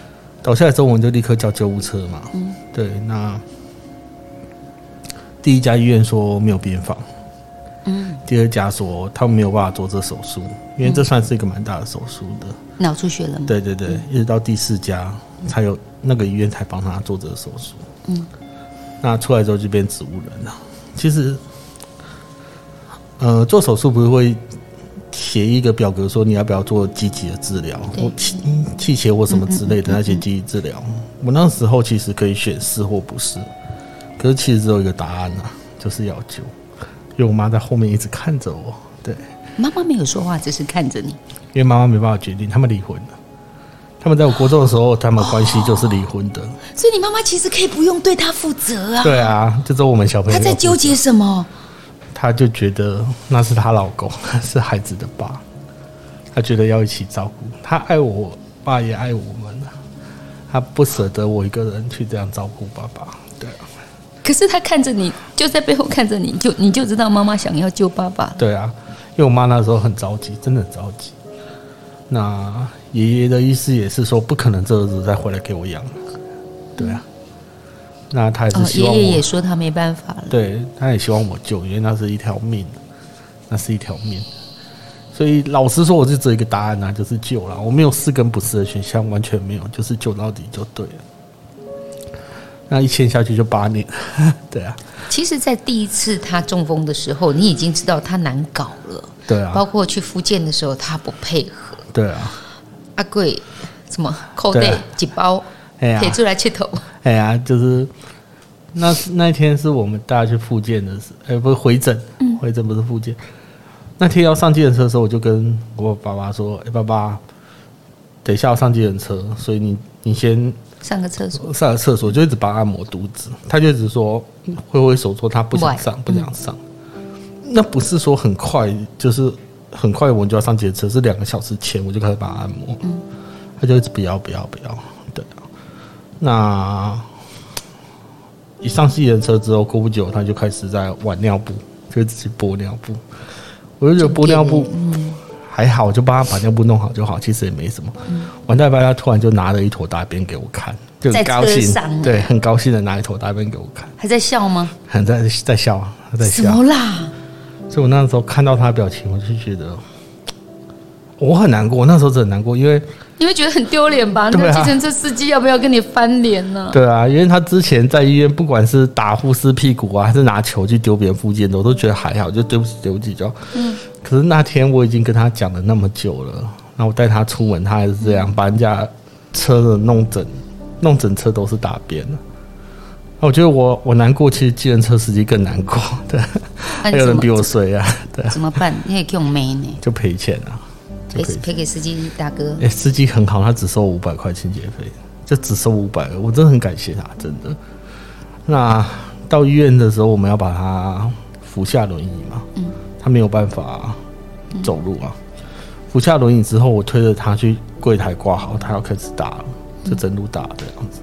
倒下来之后，我们就立刻叫救护车嘛。嗯，对，那第一家医院说没有病房。嗯，第二家说他们没有办法做这手术，因为这算是一个蛮大的手术的。脑出血了吗？对对对，一直到第四家才有那个医院才帮他做这个手术。嗯。那出来之后就变植物人了。其实，呃，做手术不是会写一个表格说你要不要做积极的治疗，或气气切或什么之类的那些积极治疗。我那时候其实可以选是或不是，可是其实只有一个答案啊，就是要救。因为我妈在后面一直看着我，对，妈妈没有说话，只是看着你。因为妈妈没办法决定，他们离婚了。他们在我国中的时候，他们关系就是离婚的，所以你妈妈其实可以不用对他负责啊。对啊，就是我们小朋友。他在纠结什么？他就觉得那是他老公，是孩子的爸，他觉得要一起照顾。他爱我爸，也爱我们啊，他不舍得我一个人去这样照顾爸爸。对啊。可是他看着你，就在背后看着你，就你就知道妈妈想要救爸爸。对啊，因为我妈那时候很着急，真的很着急。那爷爷的意思也是说，不可能这儿子再回来给我养，对啊。那他也是希望我，爷爷也说他没办法了，对，他也希望我救，因为那是一条命，那是一条命。所以老实说，我就只有一个答案啊，就是救了。我没有是跟不是的选项，完全没有，就是救到底就对了。那一签下去就八年，对啊。其实，在第一次他中风的时候，你已经知道他难搞了，对啊。包括去复健的时候，他不配合。对啊，阿贵什么口袋几包，可出来切头。哎呀，就是那那天是我们大家去复健的时候，哎，不是回诊，回诊不是复健。那天要上计程车的时候，我就跟我爸爸说：“哎，爸爸，等一下要上计程车，所以你你先上个厕所，上个厕所就一直帮按摩肚子。”他就一直说挥挥手说他不想上，不想上。那不是说很快，就是。很快我们就要上捷车，是两个小时前我就开始帮他按摩，嗯，他就一直不要不要不要，对。那一上计程车之后，过不久他就开始在玩尿布，就自己拨尿布。我就觉得拨尿布还好，我就帮他把尿布弄好就好，其实也没什么。玩到一半，他突然就拿了一坨大便给我看，就很高兴，对，很高兴的拿一坨大便给我看。还在笑吗？还在在笑啊，他在笑。怎么啦？所以我那时候看到他的表情，我就觉得 我很难过。那时候真的很难过，因为你会觉得很丢脸吧？那个计程车司机要不要跟你翻脸呢？对啊，因为他之前在医院，不管是打护士屁股啊，还是拿球去丢别人附近的，我都觉得还好，就对不起，对不起就。嗯。可是那天我已经跟他讲了那么久了，那我带他出门，他还是这样把人家车子弄整，弄整车都是大便了。我觉得我我难过，其实计程车司机更难过，对，还有人比我衰啊，对，怎么办？你也给我没呢？就赔钱啊，赔赔给司机大哥。哎，司机很好，他只收五百块清洁费，就只收五百，我真的很感谢他，真的。那到医院的时候，我们要把他扶下轮椅嘛，嗯，他没有办法走路啊，扶下轮椅之后，我推着他去柜台挂号，他要开始打了，就整路打这样子。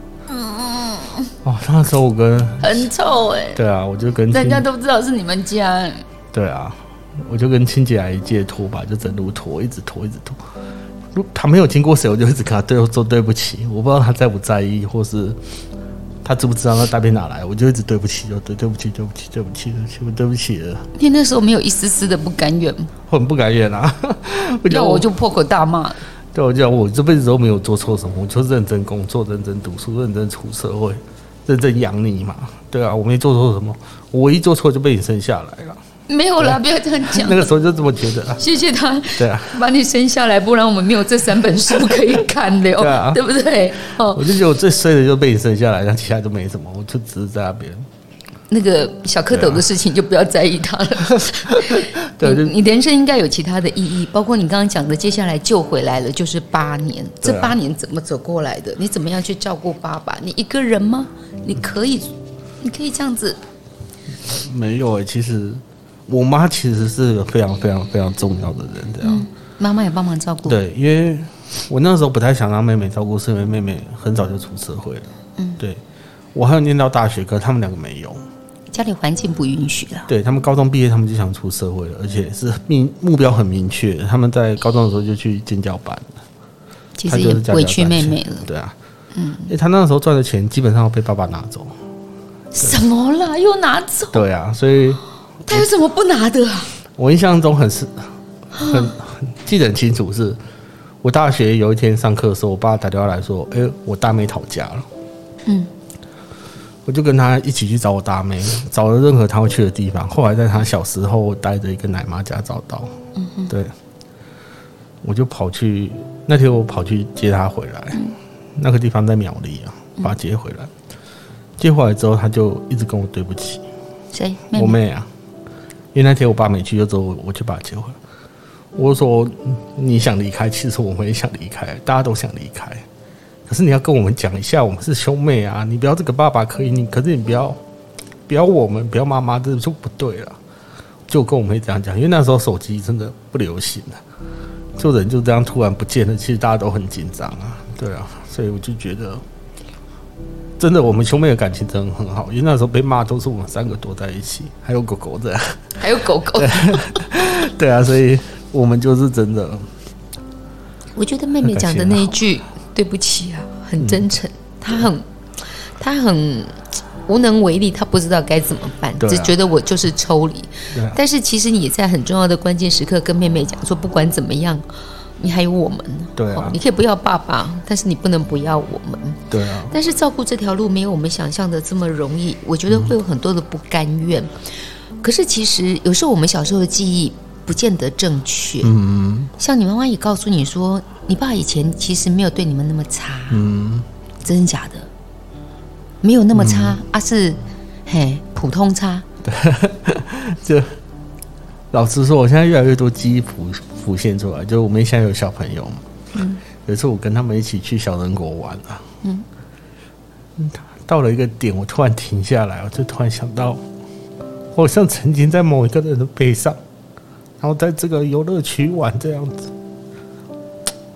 哦，那时候我跟很臭哎，对啊，我就跟人家都不知道是你们家，对啊，我就跟清洁阿姨借拖把，就整路拖，一直拖，一直拖。如他没有经过谁，我就一直跟他对说对不起。我不知道他在不在意，或是他知不知道那大便哪来，我就一直对不起，就对对不起，对不起，对不起，对不起，我对不起了。你那时候没有一丝丝的不甘愿吗？我很不甘愿啊，要我就破口大骂。对，我就讲我这辈子都没有做错什么，我就认真工作，认真读书，认真出社会。认真养你嘛？对啊，我没做错什么，我唯一做错就被你生下来了。没有啦，不要这样讲。那个时候就这么觉得。谢谢他。对啊，把你生下来，不然我们没有这三本书可以看的。对啊，对不对？哦，我就觉得我最衰的就是被你生下来，然后其他都没什么，我就只是在那边。那个小蝌蚪的事情就不要在意它了。对，你人生应该有其他的意义，包括你刚刚讲的，接下来救回来了，就是八年。这八年怎么走过来的？你怎么样去照顾爸爸？你一个人吗？你可以，你可以这样子。没有哎、欸，其实我妈其实是个非常非常非常重要的人，这样。嗯、妈妈也帮忙照顾。对，因为我那时候不太想让妹妹照顾，是因为妹妹很早就出社会了。嗯，对，我还有念到大学，可他们两个没有，家里环境不允许了。对，他们高中毕业，他们就想出社会了，而且是明目标很明确。他们在高中的时候就去建教班了，其实也委屈妹妹了。对啊，嗯，因为他那个时候赚的钱基本上被爸爸拿走。什么啦？又拿走？对啊，所以他有什么不拿的啊？我印象中很是很很记得很清楚，是我大学有一天上课的时候，我爸打电话来说：“哎，我大妹讨家了。”嗯，我就跟他一起去找我大妹，找了任何他会去的地方。后来在他小时候待的一个奶妈家找到。嗯，对，我就跑去那天，我跑去接他回来。那个地方在苗栗啊，把他接回来。接回来之后，他就一直跟我对不起。谁？妹妹？我妹啊。因为那天我爸没去，就走我我去把他接回来。我说：“你想离开，其实我们也想离开，大家都想离开。可是你要跟我们讲一下，我们是兄妹啊！你不要这个爸爸可以，你可是你不要不要我们，不要妈妈，这就不对了。”就跟我妹这样讲，因为那时候手机真的不流行了，就人就这样突然不见了，其实大家都很紧张啊。对啊，所以我就觉得。真的，我们兄妹的感情真的很好，因为那时候被骂都是我们三个躲在一起，还有狗狗的，还有狗狗。对啊，所以我们就是真的。我觉得妹妹讲的那一句“对不起啊”很真诚，他很他很无能为力，他不知道该怎么办，只觉得我就是抽离。但是其实你在很重要的关键时刻跟妹妹讲说，不管怎么样。你还有我们，对啊，你可以不要爸爸，但是你不能不要我们，对啊。但是照顾这条路没有我们想象的这么容易，我觉得会有很多的不甘愿。嗯、可是其实有时候我们小时候的记忆不见得正确，嗯，像你妈妈也告诉你说，你爸以前其实没有对你们那么差，嗯，真的假的？没有那么差，而、嗯啊、是嘿普通差。对，就老实说，我现在越来越多记忆浮。浮现出来，就我们现在有小朋友嘛。嗯，有一次我跟他们一起去小人国玩啊。嗯，到了一个点，我突然停下来，我就突然想到，我好像曾经在某一个人的背上，然然后在这个游乐区玩这样子。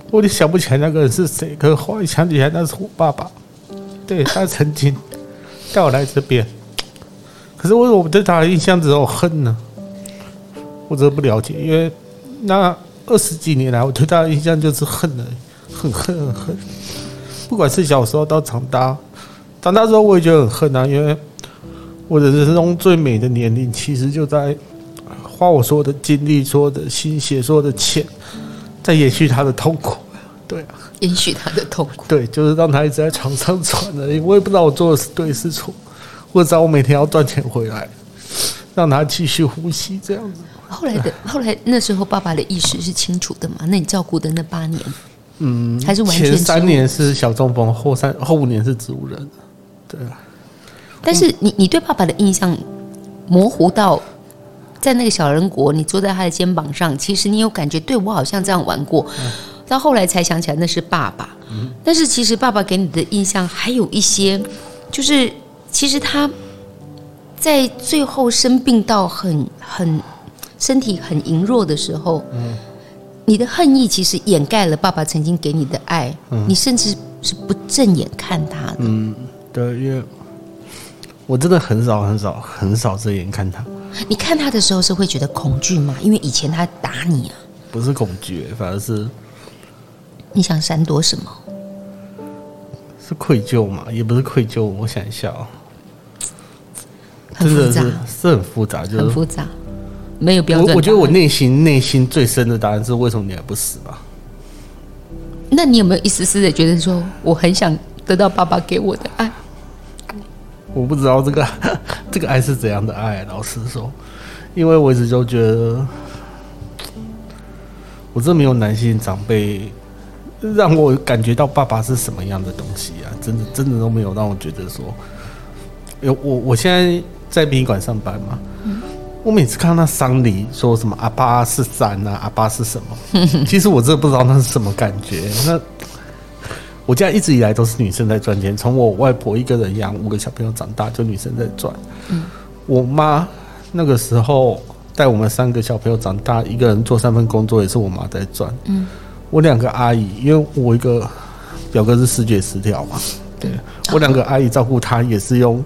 我有点想不起来那个人是谁，可后来想起来那是我爸爸。对，他曾经带我来这边，可是为什么我对他的印象只有恨呢？我真的不了解，因为。那二十几年来，我对他的印象就是恨了，很恨很恨。不管是小时候到长大，长大之后我也觉得很恨啊，因为我的人生中最美的年龄，其实就在花我所有的精力、所有的心血、所有的钱，在延续他的痛苦。对啊，延续他的痛苦。对，就是让他一直在床上喘而已。我也不知道我做的是对是错，我知道我每天要赚钱回来，让他继续呼吸，这样子。后来的后来那时候，爸爸的意识是清楚的嘛？那你照顾的那八年，嗯，还是完全前三年是小中风，后三后五年是植物人，对啊。但是你你对爸爸的印象模糊到，在那个小人国，你坐在他的肩膀上，其实你有感觉，对我好像这样玩过，到后来才想起来那是爸爸。但是其实爸爸给你的印象还有一些，就是其实他在最后生病到很很。身体很羸弱的时候，嗯，你的恨意其实掩盖了爸爸曾经给你的爱，嗯，你甚至是不正眼看他的。嗯，对，因为我真的很少很少很少正眼看他。你看他的时候是会觉得恐惧吗？因为以前他打你啊。不是恐惧，反而是你想闪躲什么？是愧疚嘛？也不是愧疚，我想一下啊，真的是是很复杂，就是很复杂。没有标准。我我觉得我内心内心最深的答案是：为什么你还不死吧？那你有没有一丝丝的觉得说，我很想得到爸爸给我的爱？我不知道这个这个爱是怎样的爱。老实说，因为我一直就觉得，我真没有男性长辈让我感觉到爸爸是什么样的东西啊！真的真的都没有让我觉得说，有我我现在在殡仪馆上班嘛。嗯我每次看到那丧礼说什么阿爸是山啊，阿爸是什么？其实我真的不知道那是什么感觉。那我家一直以来都是女生在赚钱，从我外婆一个人养五个小朋友长大，就女生在赚。嗯，我妈那个时候带我们三个小朋友长大，一个人做三份工作，也是我妈在赚。嗯，我两个阿姨，因为我一个表哥是视觉失调嘛，对，我两个阿姨照顾他也是用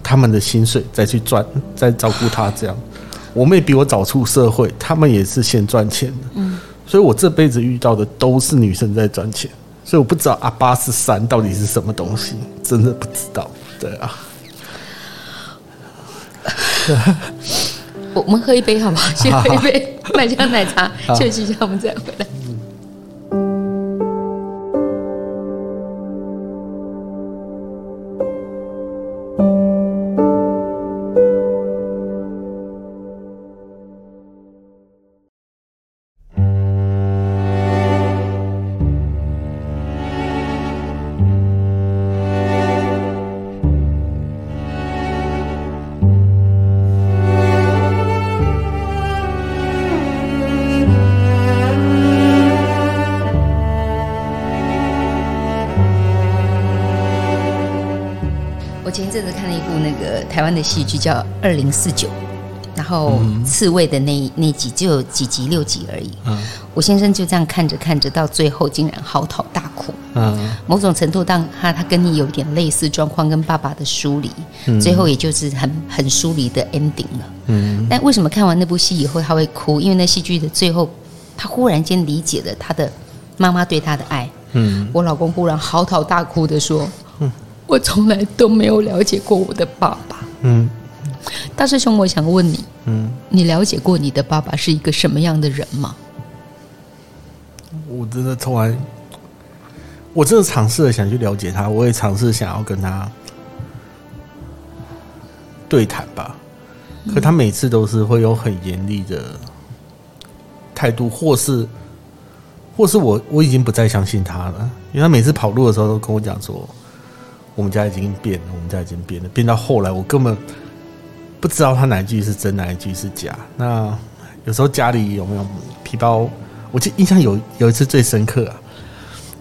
他们的薪水再去赚，再照顾他这样。我妹比我早出社会，他们也是先赚钱的。嗯，所以我这辈子遇到的都是女生在赚钱。所以我不知道阿巴是山到底是什么东西，真的不知道。对啊，我们喝一杯好不好？先喝一杯 麦香奶茶，休息一下，我们再回来。台湾的戏剧叫《二零四九》，然后刺猬的那那集就有几集六集而已。嗯，我先生就这样看着看着，到最后竟然嚎啕大哭。嗯，某种程度当，他他跟你有点类似状况，跟爸爸的疏离，最后也就是很很疏离的 ending 了。嗯，但为什么看完那部戏以后他会哭？因为那戏剧的最后，他忽然间理解了他的妈妈对他的爱。嗯，我老公忽然嚎啕大哭的说。我从来都没有了解过我的爸爸。嗯，大师兄，我想问你，嗯，你了解过你的爸爸是一个什么样的人吗？我真的从来，我真的尝试了想去了解他，我也尝试想要跟他对谈吧。可他每次都是会有很严厉的态度，或是，或是我我已经不再相信他了，因为他每次跑路的时候都跟我讲说。我们家已经变了，我们家已经变了，变到后来我根本不知道他哪一句是真，哪一句是假。那有时候家里有没有皮包？我记得印象有有一次最深刻啊，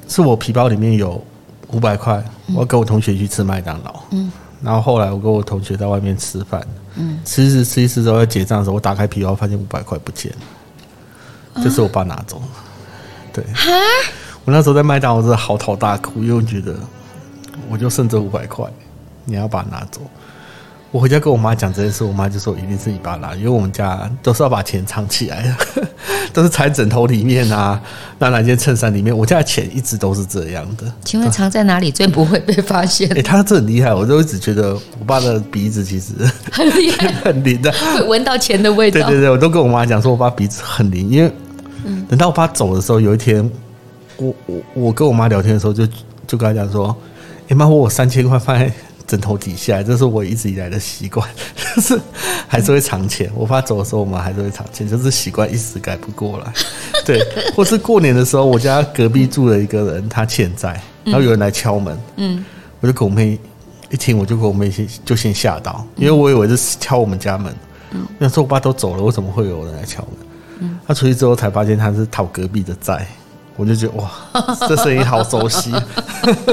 是我皮包里面有五百块，我要跟我同学去吃麦当劳。嗯，然后后来我跟我同学在外面吃饭，嗯，吃一吃吃一吃之后要结账的时候，我打开皮包发现五百块不见了，就是我爸拿走了。对，我那时候在麦当劳真的嚎啕大哭，因为觉得。我就剩这五百块，你要把它拿走。我回家跟我妈讲这件事，我妈就说一定是你爸拿，因为我们家都是要把钱藏起来的，都是藏枕头里面啊，那哪件衬衫里面。我家的钱一直都是这样的。请问藏在哪里最不会被发现？哎、欸，他这很厉害，我都一直觉得我爸的鼻子其实很厉害，很灵的，会闻到钱的味道。对对对，我都跟我妈讲说，我爸鼻子很灵，因为等到我爸走的时候，有一天，我我我跟我妈聊天的时候就，就就跟他讲说。哎妈，我三千块放在枕头底下，这是我一直以来的习惯，就是还是会藏钱。我爸走的时候，我们还是会藏钱，就是习惯一时改不过来。对，或是过年的时候，我家隔壁住了一个人，他欠债，然后有人来敲门，嗯，我就跟我妹一听，我就跟我妹先就先吓到，因为我以为是敲我们家门，嗯，那时候我爸都走了，为什么会有人来敲门？嗯，他出去之后才发现他是讨隔壁的债。我就觉得哇，这声音好熟悉。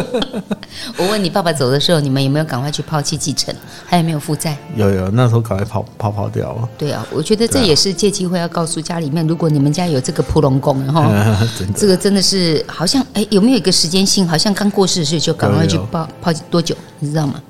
我问你，爸爸走的时候，你们有没有赶快去抛弃继承？还有没有负债？有有，那时候赶快跑跑跑掉了。对啊，我觉得这也是借机会要告诉家里面，如果你们家有这个普龙宫，然后 这个真的是好像哎，有没有一个时间性？好像刚过世的时候就赶快去抛抛弃多久？你知道吗？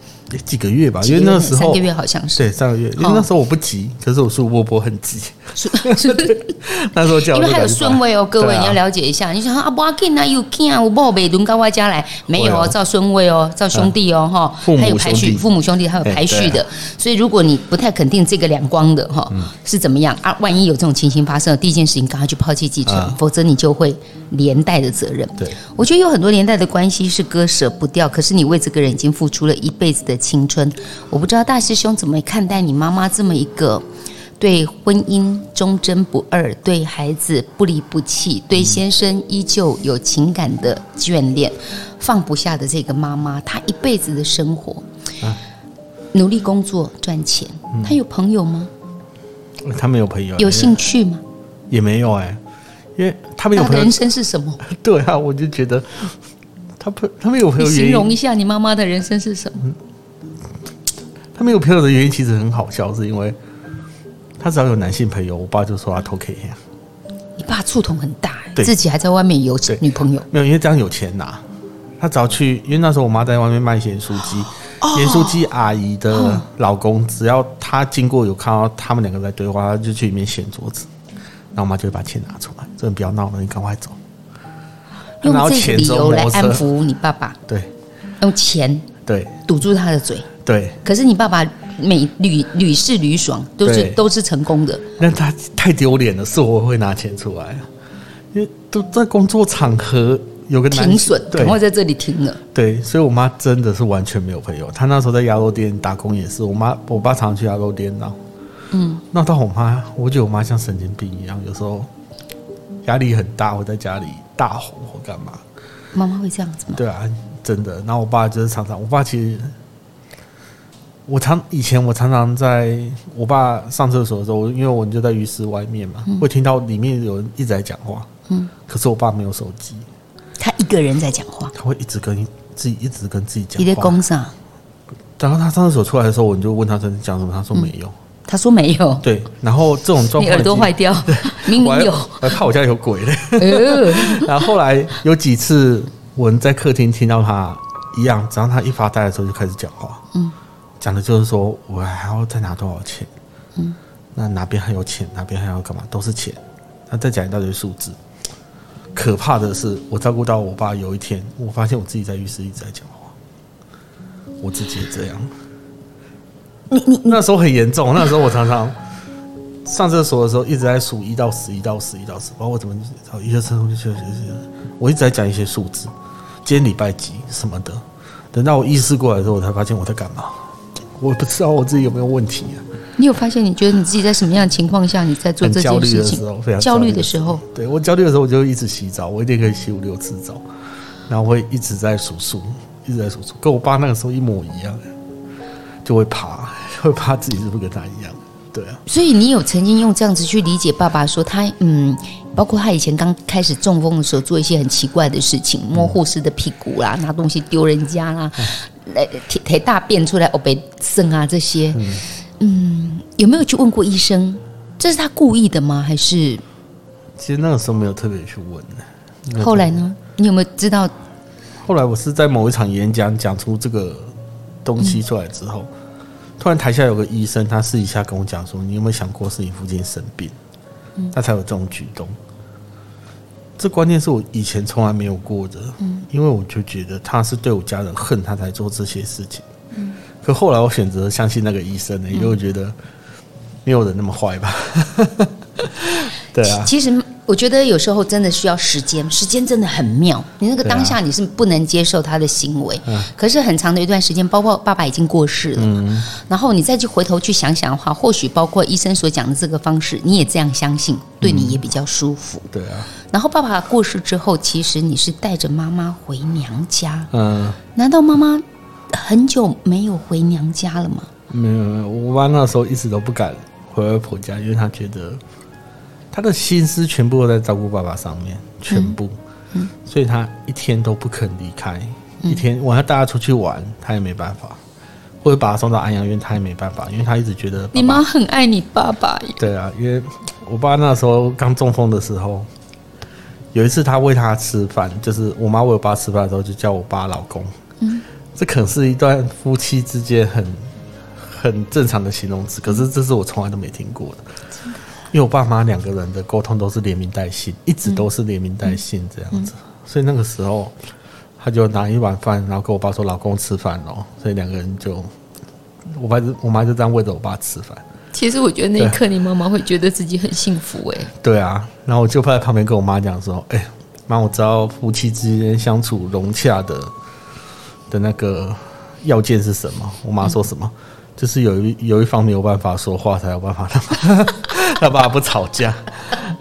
几个月吧，因为那时候三个月好像是。对三个月，因为那时候我不急，可是我叔伯伯很急。那时候叫，因为还有顺位哦，各位你要了解一下。你想啊，不要紧啊，有紧啊，我宝贝轮到外家来，没有哦，照顺位哦，照兄弟哦，哈，还有排序，父母兄弟还有排序的。所以如果你不太肯定这个两光的哈是怎么样？啊，万一有这种情形发生，第一件事情赶快去抛弃继承，否则你就会连带的责任。对，我觉得有很多连带的关系是割舍不掉，可是你为这个人已经付出了一辈子的。青春，我不知道大师兄怎么看待你妈妈这么一个对婚姻忠贞不二、对孩子不离不弃、对先生依旧有情感的眷恋、放不下的这个妈妈，她一辈子的生活，努力工作赚钱，她有朋友吗？她没有朋友，有兴趣吗？也没有哎，因为她没有朋友。人生是什么？对啊，我就觉得。他朋他没有朋友，形容一下你妈妈的人生是什么？他没有朋友的原因其实很好笑，是因为他只要有男性朋友，我爸就说他偷 K 呀。你爸触痛很大，自己还在外面有女朋友，没有，因为这样有钱拿。他只要去，因为那时候我妈在外面卖咸酥鸡，咸酥鸡阿姨的老公，只要他经过有看到他们两个在对话，他就去里面掀桌子，然后我妈就会把钱拿出来，这不要闹了，你赶快走。用这个理由来安抚你爸爸，对，用钱对堵住他的嘴，对。可是你爸爸每屡屡试屡爽，都是都是成功的。那他太丢脸了，是我会拿钱出来，因为都在工作场合有个停损，赶快在这里停了。对，所以我妈真的是完全没有朋友。她那时候在鸭肉店打工也是，我妈我爸常常去鸭肉店闹，嗯，闹到我妈，我觉得我妈像神经病一样，有时候压力很大，我在家里。大吼或干嘛？妈妈会这样子吗？对啊，真的。然后我爸就是常常，我爸其实，我常以前我常常在我爸上厕所的时候，因为我就在浴室外面嘛，嗯、会听到里面有人一直在讲话。嗯，可是我爸没有手机，他一个人在讲话，他会一直跟自己一直跟自己讲话。你在工上？然后他上厕所出来的时候，我就问他在讲什么，他说没有。嗯他说没有。对，然后这种状况，你耳朵坏掉，明明有，我怕我家有鬼嘞。然后后来有几次，我在客厅听到他一样，只要他一发呆的时候就开始讲话。嗯，讲的就是说我还要再拿多少钱？嗯，那哪边还有钱，哪边还要干嘛？都是钱。他再讲一大堆数字。可怕的是，我照顾到我爸，有一天我发现我自己在浴室一直在讲话，我自己也这样。你你那时候很严重，那时候我常常上厕所的时候一直在数一到十，一到十，一到十，包括我怎么一个声就我一直在讲一些数字，今天礼拜几什么的。等到我意识过来的时候，我才发现我在干嘛。我不知道我自己有没有问题啊。你有发现？你觉得你自己在什么样的情况下你在做这件事情？非常焦虑的时候，对我焦虑的时候，我就一直洗澡，我一天可以洗五六次澡，然后会一直在数数，一直在数数，跟我爸那个时候一模一样，就会爬。会怕自己是不是跟他一样，对啊。所以你有曾经用这样子去理解爸爸，说他嗯，包括他以前刚开始中风的时候，做一些很奇怪的事情，摸护士的屁股啦，拿东西丢人家啦，来提提大便出来，哦，被生啊这些，嗯，有没有去问过医生？这是他故意的吗？还是？其实那个时候没有特别去问呢。后来呢？你有没有知道？后来我是在某一场演讲讲出这个东西出来之后。嗯突然台下有个医生，他私底下跟我讲说：“你有没有想过是你父亲生病，他才有这种举动？”这观念是我以前从来没有过的，因为我就觉得他是对我家人恨他才做这些事情。可后来我选择相信那个医生呢，因为我觉得没有人那么坏吧。对啊，其实。我觉得有时候真的需要时间，时间真的很妙。你那个当下你是不能接受他的行为，啊、可是很长的一段时间，包括爸爸已经过世了，嗯、然后你再去回头去想想的话，或许包括医生所讲的这个方式，你也这样相信，对你也比较舒服。对啊。然后爸爸过世之后，其实你是带着妈妈回娘家。嗯。难道妈妈很久没有回娘家了吗？没有没有，我妈那时候一直都不敢回外婆家，因为她觉得。他的心思全部都在照顾爸爸上面，全部，嗯，所以他一天都不肯离开，一天我要带他出去玩，他也没办法，或者把他送到安养院，他也没办法，因为他一直觉得你妈很爱你爸爸。对啊，因为我爸那时候刚中风的时候，有一次他喂他吃饭，就是我妈喂我爸吃饭的时候，就叫我爸老公，嗯，这可能是一段夫妻之间很很正常的形容词，可是这是我从来都没听过的。因为我爸妈两个人的沟通都是连名带姓，一直都是连名带姓这样子，所以那个时候他就拿一碗饭，然后跟我爸说：“老公吃饭哦。”所以两个人就，我爸就我妈就这样喂着我爸吃饭。其实我觉得那一刻你妈妈会觉得自己很幸福哎。对啊，然后我就在旁边跟我妈讲说：“哎，妈，我知道夫妻之间相处融洽的的那个要件是什么。”我妈说什么？就是有一有一方没有办法说话，才有办法让 他爸爸不吵架。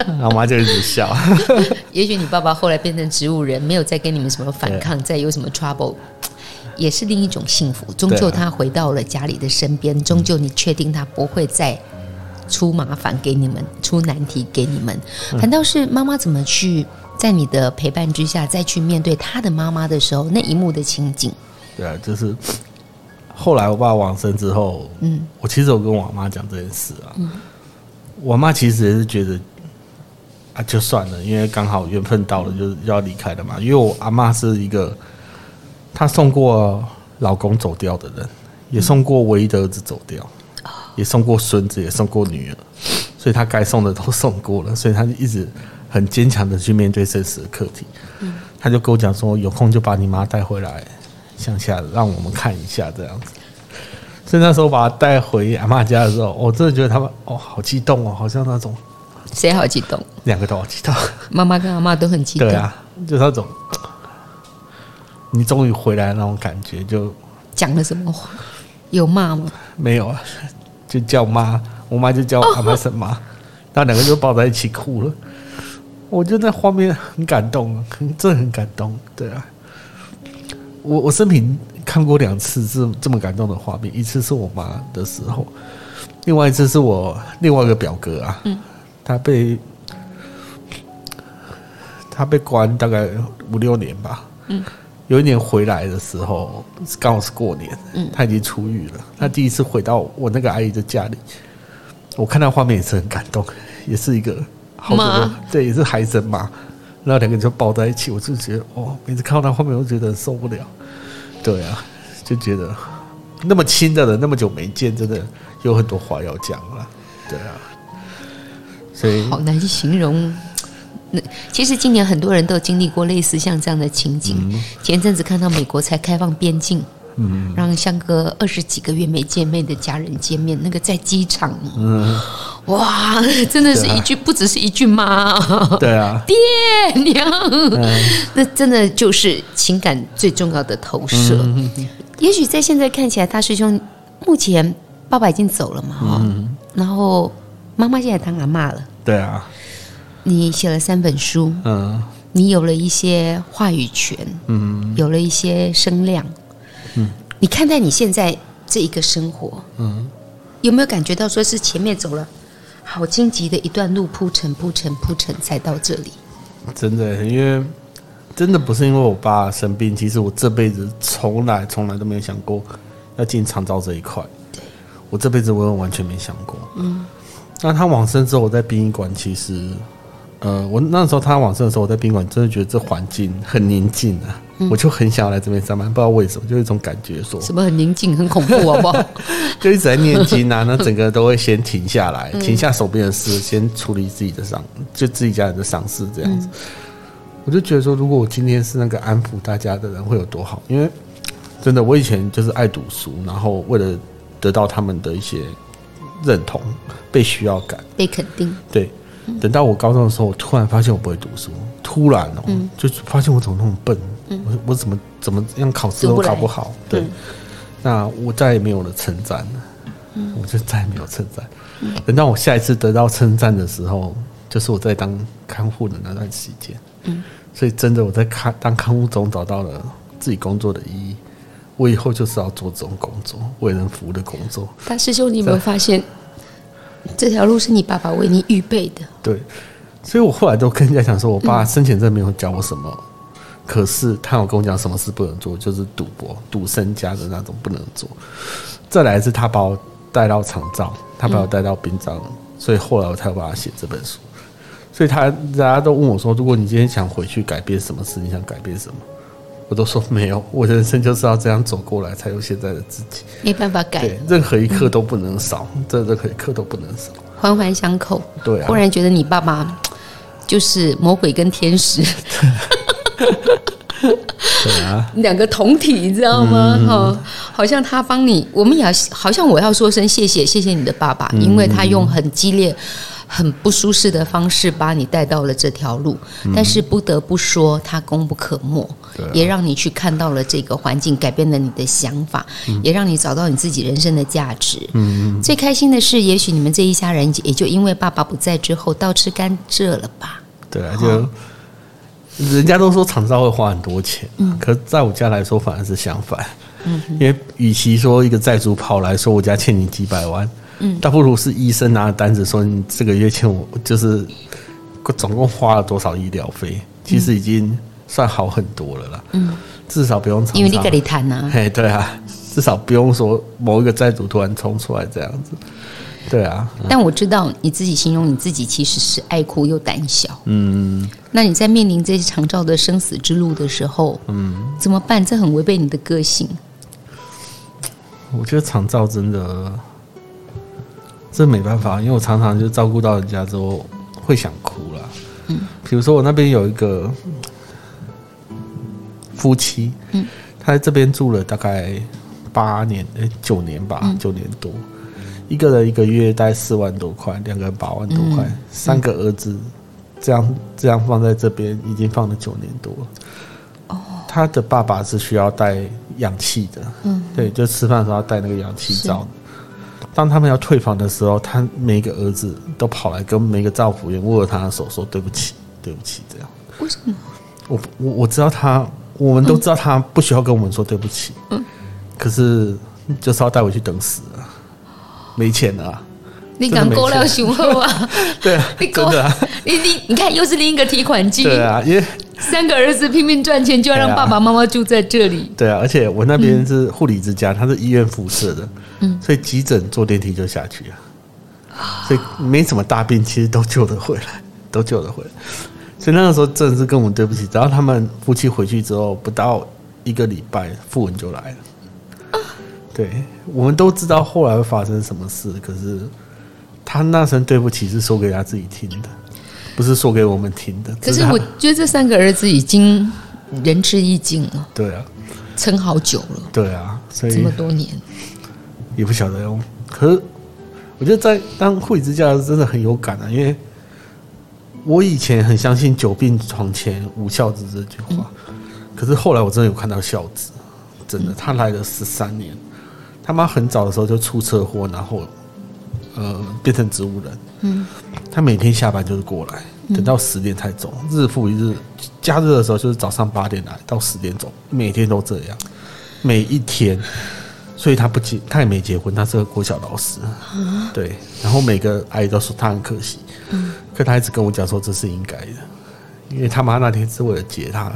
然后我妈就一直笑。也许你爸爸后来变成植物人，没有再跟你们什么反抗，再有什么 trouble，也是另一种幸福。终究他回到了家里的身边，终究你确定他不会再出麻烦给你们，出难题给你们。反倒是妈妈怎么去在你的陪伴之下，再去面对他的妈妈的时候，那一幕的情景。对啊，就是后来我爸往生之后，嗯，我其实有跟我妈讲这件事啊，嗯，我妈其实也是觉得啊，就算了，因为刚好缘分到了，就是要离开了嘛。因为我阿妈是一个，她送过老公走掉的人，也送过唯一的儿子走掉，也送过孙子，也送过女儿，所以她该送的都送过了，所以她就一直很坚强的去面对生死的课题。嗯，她就跟我讲说，有空就把你妈带回来。乡下让我们看一下这样子，所以那时候把他带回阿嬷家的时候，我真的觉得他们哦好激动哦，好像那种谁好激动？两个都好激动，妈妈跟阿嬷都很激动。对啊，就是那种你终于回来那种感觉，就讲了什么话？有骂吗？没有啊，就叫妈，我妈就叫阿嬷什么，那两个就抱在一起哭了。我觉得那画面很感动，真的很感动。对啊。我我生平看过两次这这么感动的画面，一次是我妈的时候，另外一次是我另外一个表哥啊，嗯，他被他被关大概五六年吧，嗯，有一年回来的时候刚好是过年，嗯，他已经出狱了，他第一次回到我那个阿姨的家里，我看到画面也是很感动，也是一个好多个，对，也是孩子嘛，然后两个人就抱在一起，我就觉得哦，每次看到他画面，我就觉得受不了。对啊，就觉得那么亲的人，那么久没见，真的有很多话要讲了。对啊，所以好难去形容。那其实今年很多人都经历过类似像这样的情景。嗯、前阵子看到美国才开放边境，嗯，让相隔二十几个月没见面的家人见面，那个在机场，嗯。哇，真的是一句，不只是一句妈，对啊，爹娘，那真的就是情感最重要的投射。也许在现在看起来，大师兄目前爸爸已经走了嘛，哈，然后妈妈现在当阿妈了，对啊，你写了三本书，嗯，你有了一些话语权，嗯，有了一些声量，嗯，你看待你现在这一个生活，嗯，有没有感觉到说是前面走了？好荆棘的一段路铺陈铺陈铺陈才到这里，真的，因为真的不是因为我爸生病，其实我这辈子从来从来都没有想过要进长照这一块。对，我这辈子我也完全没想过。嗯，那他往生之后，我在殡仪馆，其实。呃，我那时候他往生的时候，我在宾馆真的觉得这环境很宁静啊，嗯、我就很想要来这边上班，不知道为什么，就有一种感觉说，什么很宁静、很恐怖，好不好？就一直在念经啊，那整个都会先停下来，停下手边的事，先处理自己的丧，就自己家人的丧事这样子。嗯、我就觉得说，如果我今天是那个安抚大家的人，会有多好？因为真的，我以前就是爱读书，然后为了得到他们的一些认同，被需要感，被肯定，对。等到我高中的时候，我突然发现我不会读书，突然哦，嗯、就发现我怎么那么笨，嗯、我我怎么怎么样考试都考不好，对，嗯、那我再也没有了称赞了，嗯、我就再也没有称赞。嗯、等到我下一次得到称赞的时候，就是我在当看护的那段时间，嗯，所以真的我在看当看护中找到了自己工作的意义，我以后就是要做这种工作，为人服务的工作。大师兄，你有没有发现？这条路是你爸爸为你预备的。对，所以我后来都跟人家讲说，我爸生前真的没有教我什么，嗯、可是他有跟我讲什么事不能做，就是赌博、赌身家的那种不能做。再来是他把我带到长照，他把我带到殡葬，嗯、所以后来我才把他写这本书。所以他大家都问我说，如果你今天想回去改变什么事，你想改变什么？我都说没有，我的人生就是要这样走过来，才有现在的自己。没办法改，任何一刻都不能少，这、嗯、任何一刻都不能少，环环相扣。对啊，忽然觉得你爸爸就是魔鬼跟天使，对啊，两个同体，你知道吗？哈、嗯，好像他帮你，我们也要，好像我要说声谢谢，谢谢你的爸爸，嗯、因为他用很激烈。很不舒适的方式把你带到了这条路，嗯、但是不得不说，他功不可没，啊、也让你去看到了这个环境，改变了你的想法，嗯、也让你找到你自己人生的价值。嗯、最开心的是，也许你们这一家人也就因为爸爸不在之后，倒吃甘蔗了吧？对啊，就、哦、人家都说厂商会花很多钱，嗯，可在我家来说反而是相反，嗯，因为与其说一个债主跑来说我家欠你几百万。嗯，倒不如是医生拿单子说，你这个月欠我，就是总共花了多少医疗费，其实已经算好很多了啦。嗯，至少不用常常因为你跟你谈呐，嘿，对啊，至少不用说某一个债主突然冲出来这样子。对啊，但我知道你自己形容你自己其实是爱哭又胆小。嗯，那你在面临这些长照的生死之路的时候，嗯，怎么办？这很违背你的个性。我觉得长照真的，这没办法，因为我常常就照顾到人家之后会想哭了。嗯，比如说我那边有一个夫妻，嗯，他在这边住了大概八年，哎，九年吧，九年多。一个人一个月大概四万多块，两个人八万多块，嗯、三个儿子，这样这样放在这边已经放了九年多了。哦，他的爸爸是需要带氧气的，嗯，对，就吃饭的时候要带那个氧气罩。是当他们要退房的时候，他每个儿子都跑来跟每个照服员握着他的手说对不起，对不起，这样。为什么？我我我知道他，我们都知道他不需要跟我们说对不起，嗯，可是就是要带回去等死了。没钱了，啊，你敢够了雄厚啊？对啊，你真的啊，你你你看，又是另一个提款机。对啊，因为三个儿子拼命赚钱，就要让爸爸妈妈住在这里。对啊，而且我那边是护理之家，它是医院附设的，嗯，所以急诊坐电梯就下去了，所以没什么大病，其实都救得回来，都救得回来。所以那个时候真的是跟我们对不起。只要他们夫妻回去之后，不到一个礼拜，富文就来了。对，我们都知道后来会发生什么事，可是他那声对不起是说给他自己听的，不是说给我们听的。可是我觉得这三个儿子已经仁至义尽了。对啊，撑好久了。对啊，所以这么多年也不晓得哟。可是我觉得在当护理之家真的很有感啊，因为我以前很相信“久病床前无孝子”这句话，嗯、可是后来我真的有看到孝子，真的，他来了十三年。他妈很早的时候就出车祸，然后，呃，变成植物人。嗯，他每天下班就是过来，等到十点才走，日复一日。假日的时候就是早上八点来到十点走，每天都这样，每一天。所以他不结，他也没结婚，他是个国小老师。对，然后每个阿姨都说他很可惜。嗯，可他一直跟我讲说这是应该的，因为他妈那天是为了接他，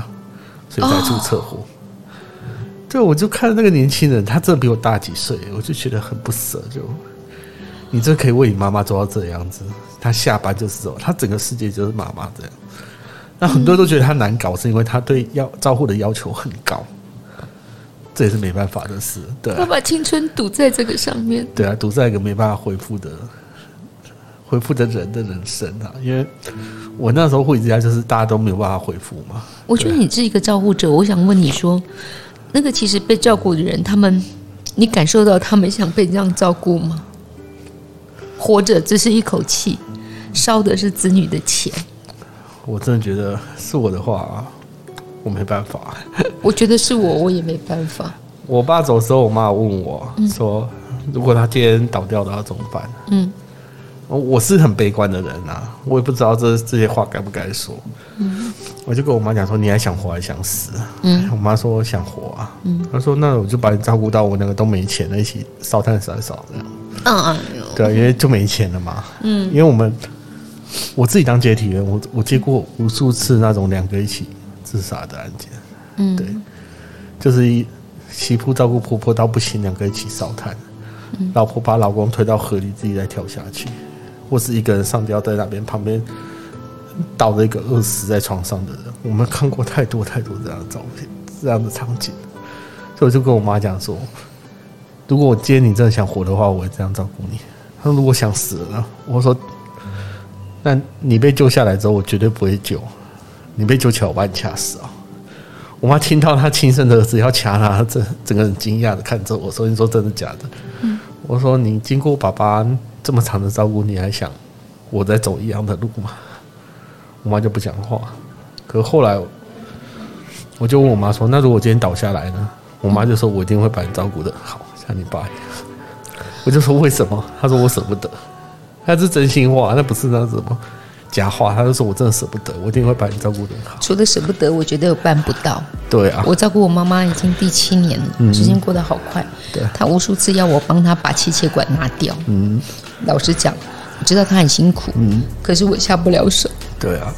所以才出车祸。对，我就看那个年轻人，他真的比我大几岁，我就觉得很不舍。就你这可以为你妈妈做到这样子，他下班就是走，他整个世界就是妈妈这样。那很多人都觉得他难搞，是因为他对要照顾的要求很高，这也是没办法的事。对啊，他把青春赌在这个上面。对啊，赌在一个没办法恢复的、恢复的人的人生啊。因为我那时候护理之家就是大家都没有办法恢复嘛。我觉得你是一个照顾者，我想问你说。那个其实被照顾的人，他们，你感受到他们想被这样照顾吗？活着只是一口气，烧的是子女的钱。我真的觉得是我的话，我没办法。我觉得是我，我也没办法。我爸走的时候，我妈问我说：“如果他今天倒掉了，要怎么办？”嗯。我是很悲观的人啊，我也不知道这这些话该不该说。嗯，我就跟我妈讲说：“你还想活还想死？”嗯，我妈说：“想活啊。”嗯，她说：“那我就把你照顾到我两个都没钱了，一起烧炭烧一烧这样。”嗯嗯，对，因为就没钱了嘛。嗯，因为我们我自己当接体员，我我接过无数次那种两个一起自杀的案件。嗯，对，就是一媳妇照顾婆婆到不行，两个一起烧炭，老婆把老公推到河里，自己再跳下去。或是一个人上吊在那边，旁边倒着一个饿死在床上的人，我们看过太多太多这样的照片，这样的场景，所以我就跟我妈讲说，如果我今天你真的想活的话，我会这样照顾你。她说如果想死了？我说，那你被救下来之后，我绝对不会救。你被救起来，我把你掐死啊！我妈听到她亲生的儿子要掐她，这整个人惊讶的看着我说：“你说真的假的？”，我说：“你经过爸爸。”这么长的照顾，你还想我在走一样的路吗？我妈就不讲话。可后来，我就问我妈说：“那如果今天倒下来呢？”我妈就说：“我一定会把你照顾得好，像你爸一样。”我就说：“为什么？”她说：“我舍不得。”她是真心话，那不是那什么假话。他就说：“我真的舍不得，我一定会把你照顾得好。”除了舍不得，我觉得我办不到。对啊，我照顾我妈妈已经第七年了，时间过得好快。对，他无数次要我帮他把气切管拿掉。嗯。老实讲，我知道他很辛苦，嗯，可是我下不了手。对啊，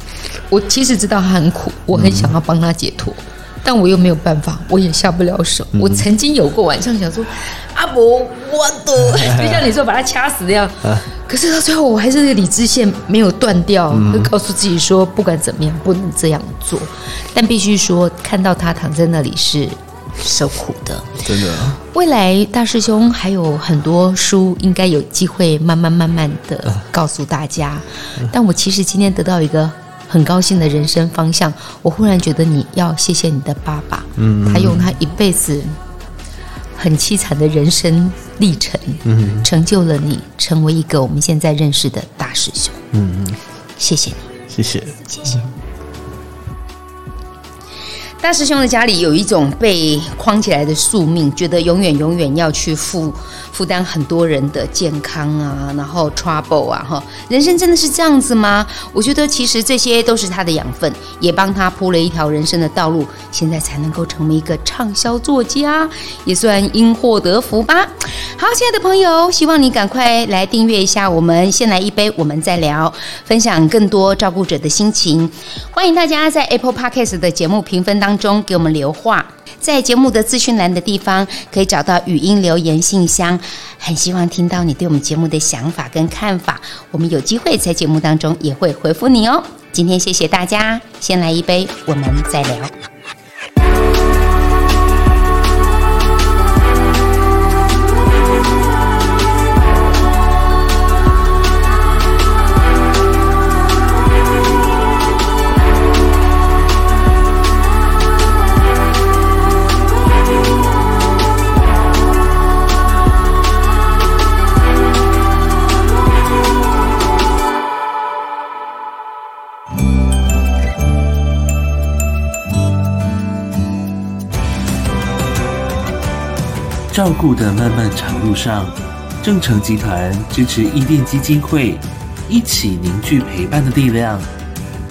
我其实知道他很苦，我很想要帮他解脱。嗯但我又没有办法，我也下不了手。嗯、我曾经有过晚上想说，阿伯，我的，就像你说把他掐死那样。啊、可是到最后，我还是那个理智线没有断掉，会、嗯、告诉自己说，不管怎么样，不能这样做。但必须说，看到他躺在那里是受苦的，真的。未来大师兄还有很多书，应该有机会慢慢慢慢的告诉大家。啊、但我其实今天得到一个。很高兴的人生方向，我忽然觉得你要谢谢你的爸爸，嗯，他用他一辈子很凄惨的人生历程，嗯，成就了你成为一个我们现在认识的大师兄，嗯嗯，谢谢你，谢谢，谢谢。大师兄的家里有一种被框起来的宿命，觉得永远永远要去负负担很多人的健康啊，然后 trouble 啊，哈，人生真的是这样子吗？我觉得其实这些都是他的养分，也帮他铺了一条人生的道路，现在才能够成为一个畅销作家，也算因祸得福吧。好，亲爱的朋友，希望你赶快来订阅一下我们，先来一杯，我们再聊，分享更多照顾者的心情。欢迎大家在 Apple Podcast 的节目评分当中给我们留话，在节目的资讯栏的地方可以找到语音留言信箱，很希望听到你对我们节目的想法跟看法，我们有机会在节目当中也会回复你哦。今天谢谢大家，先来一杯，我们再聊。照顾的漫漫长路上，正成集团支持伊甸基金会，一起凝聚陪伴的力量，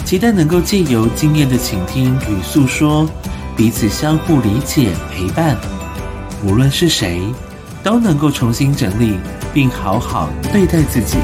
期待能够借由经验的倾听与诉说，彼此相互理解陪伴，无论是谁，都能够重新整理并好好对待自己。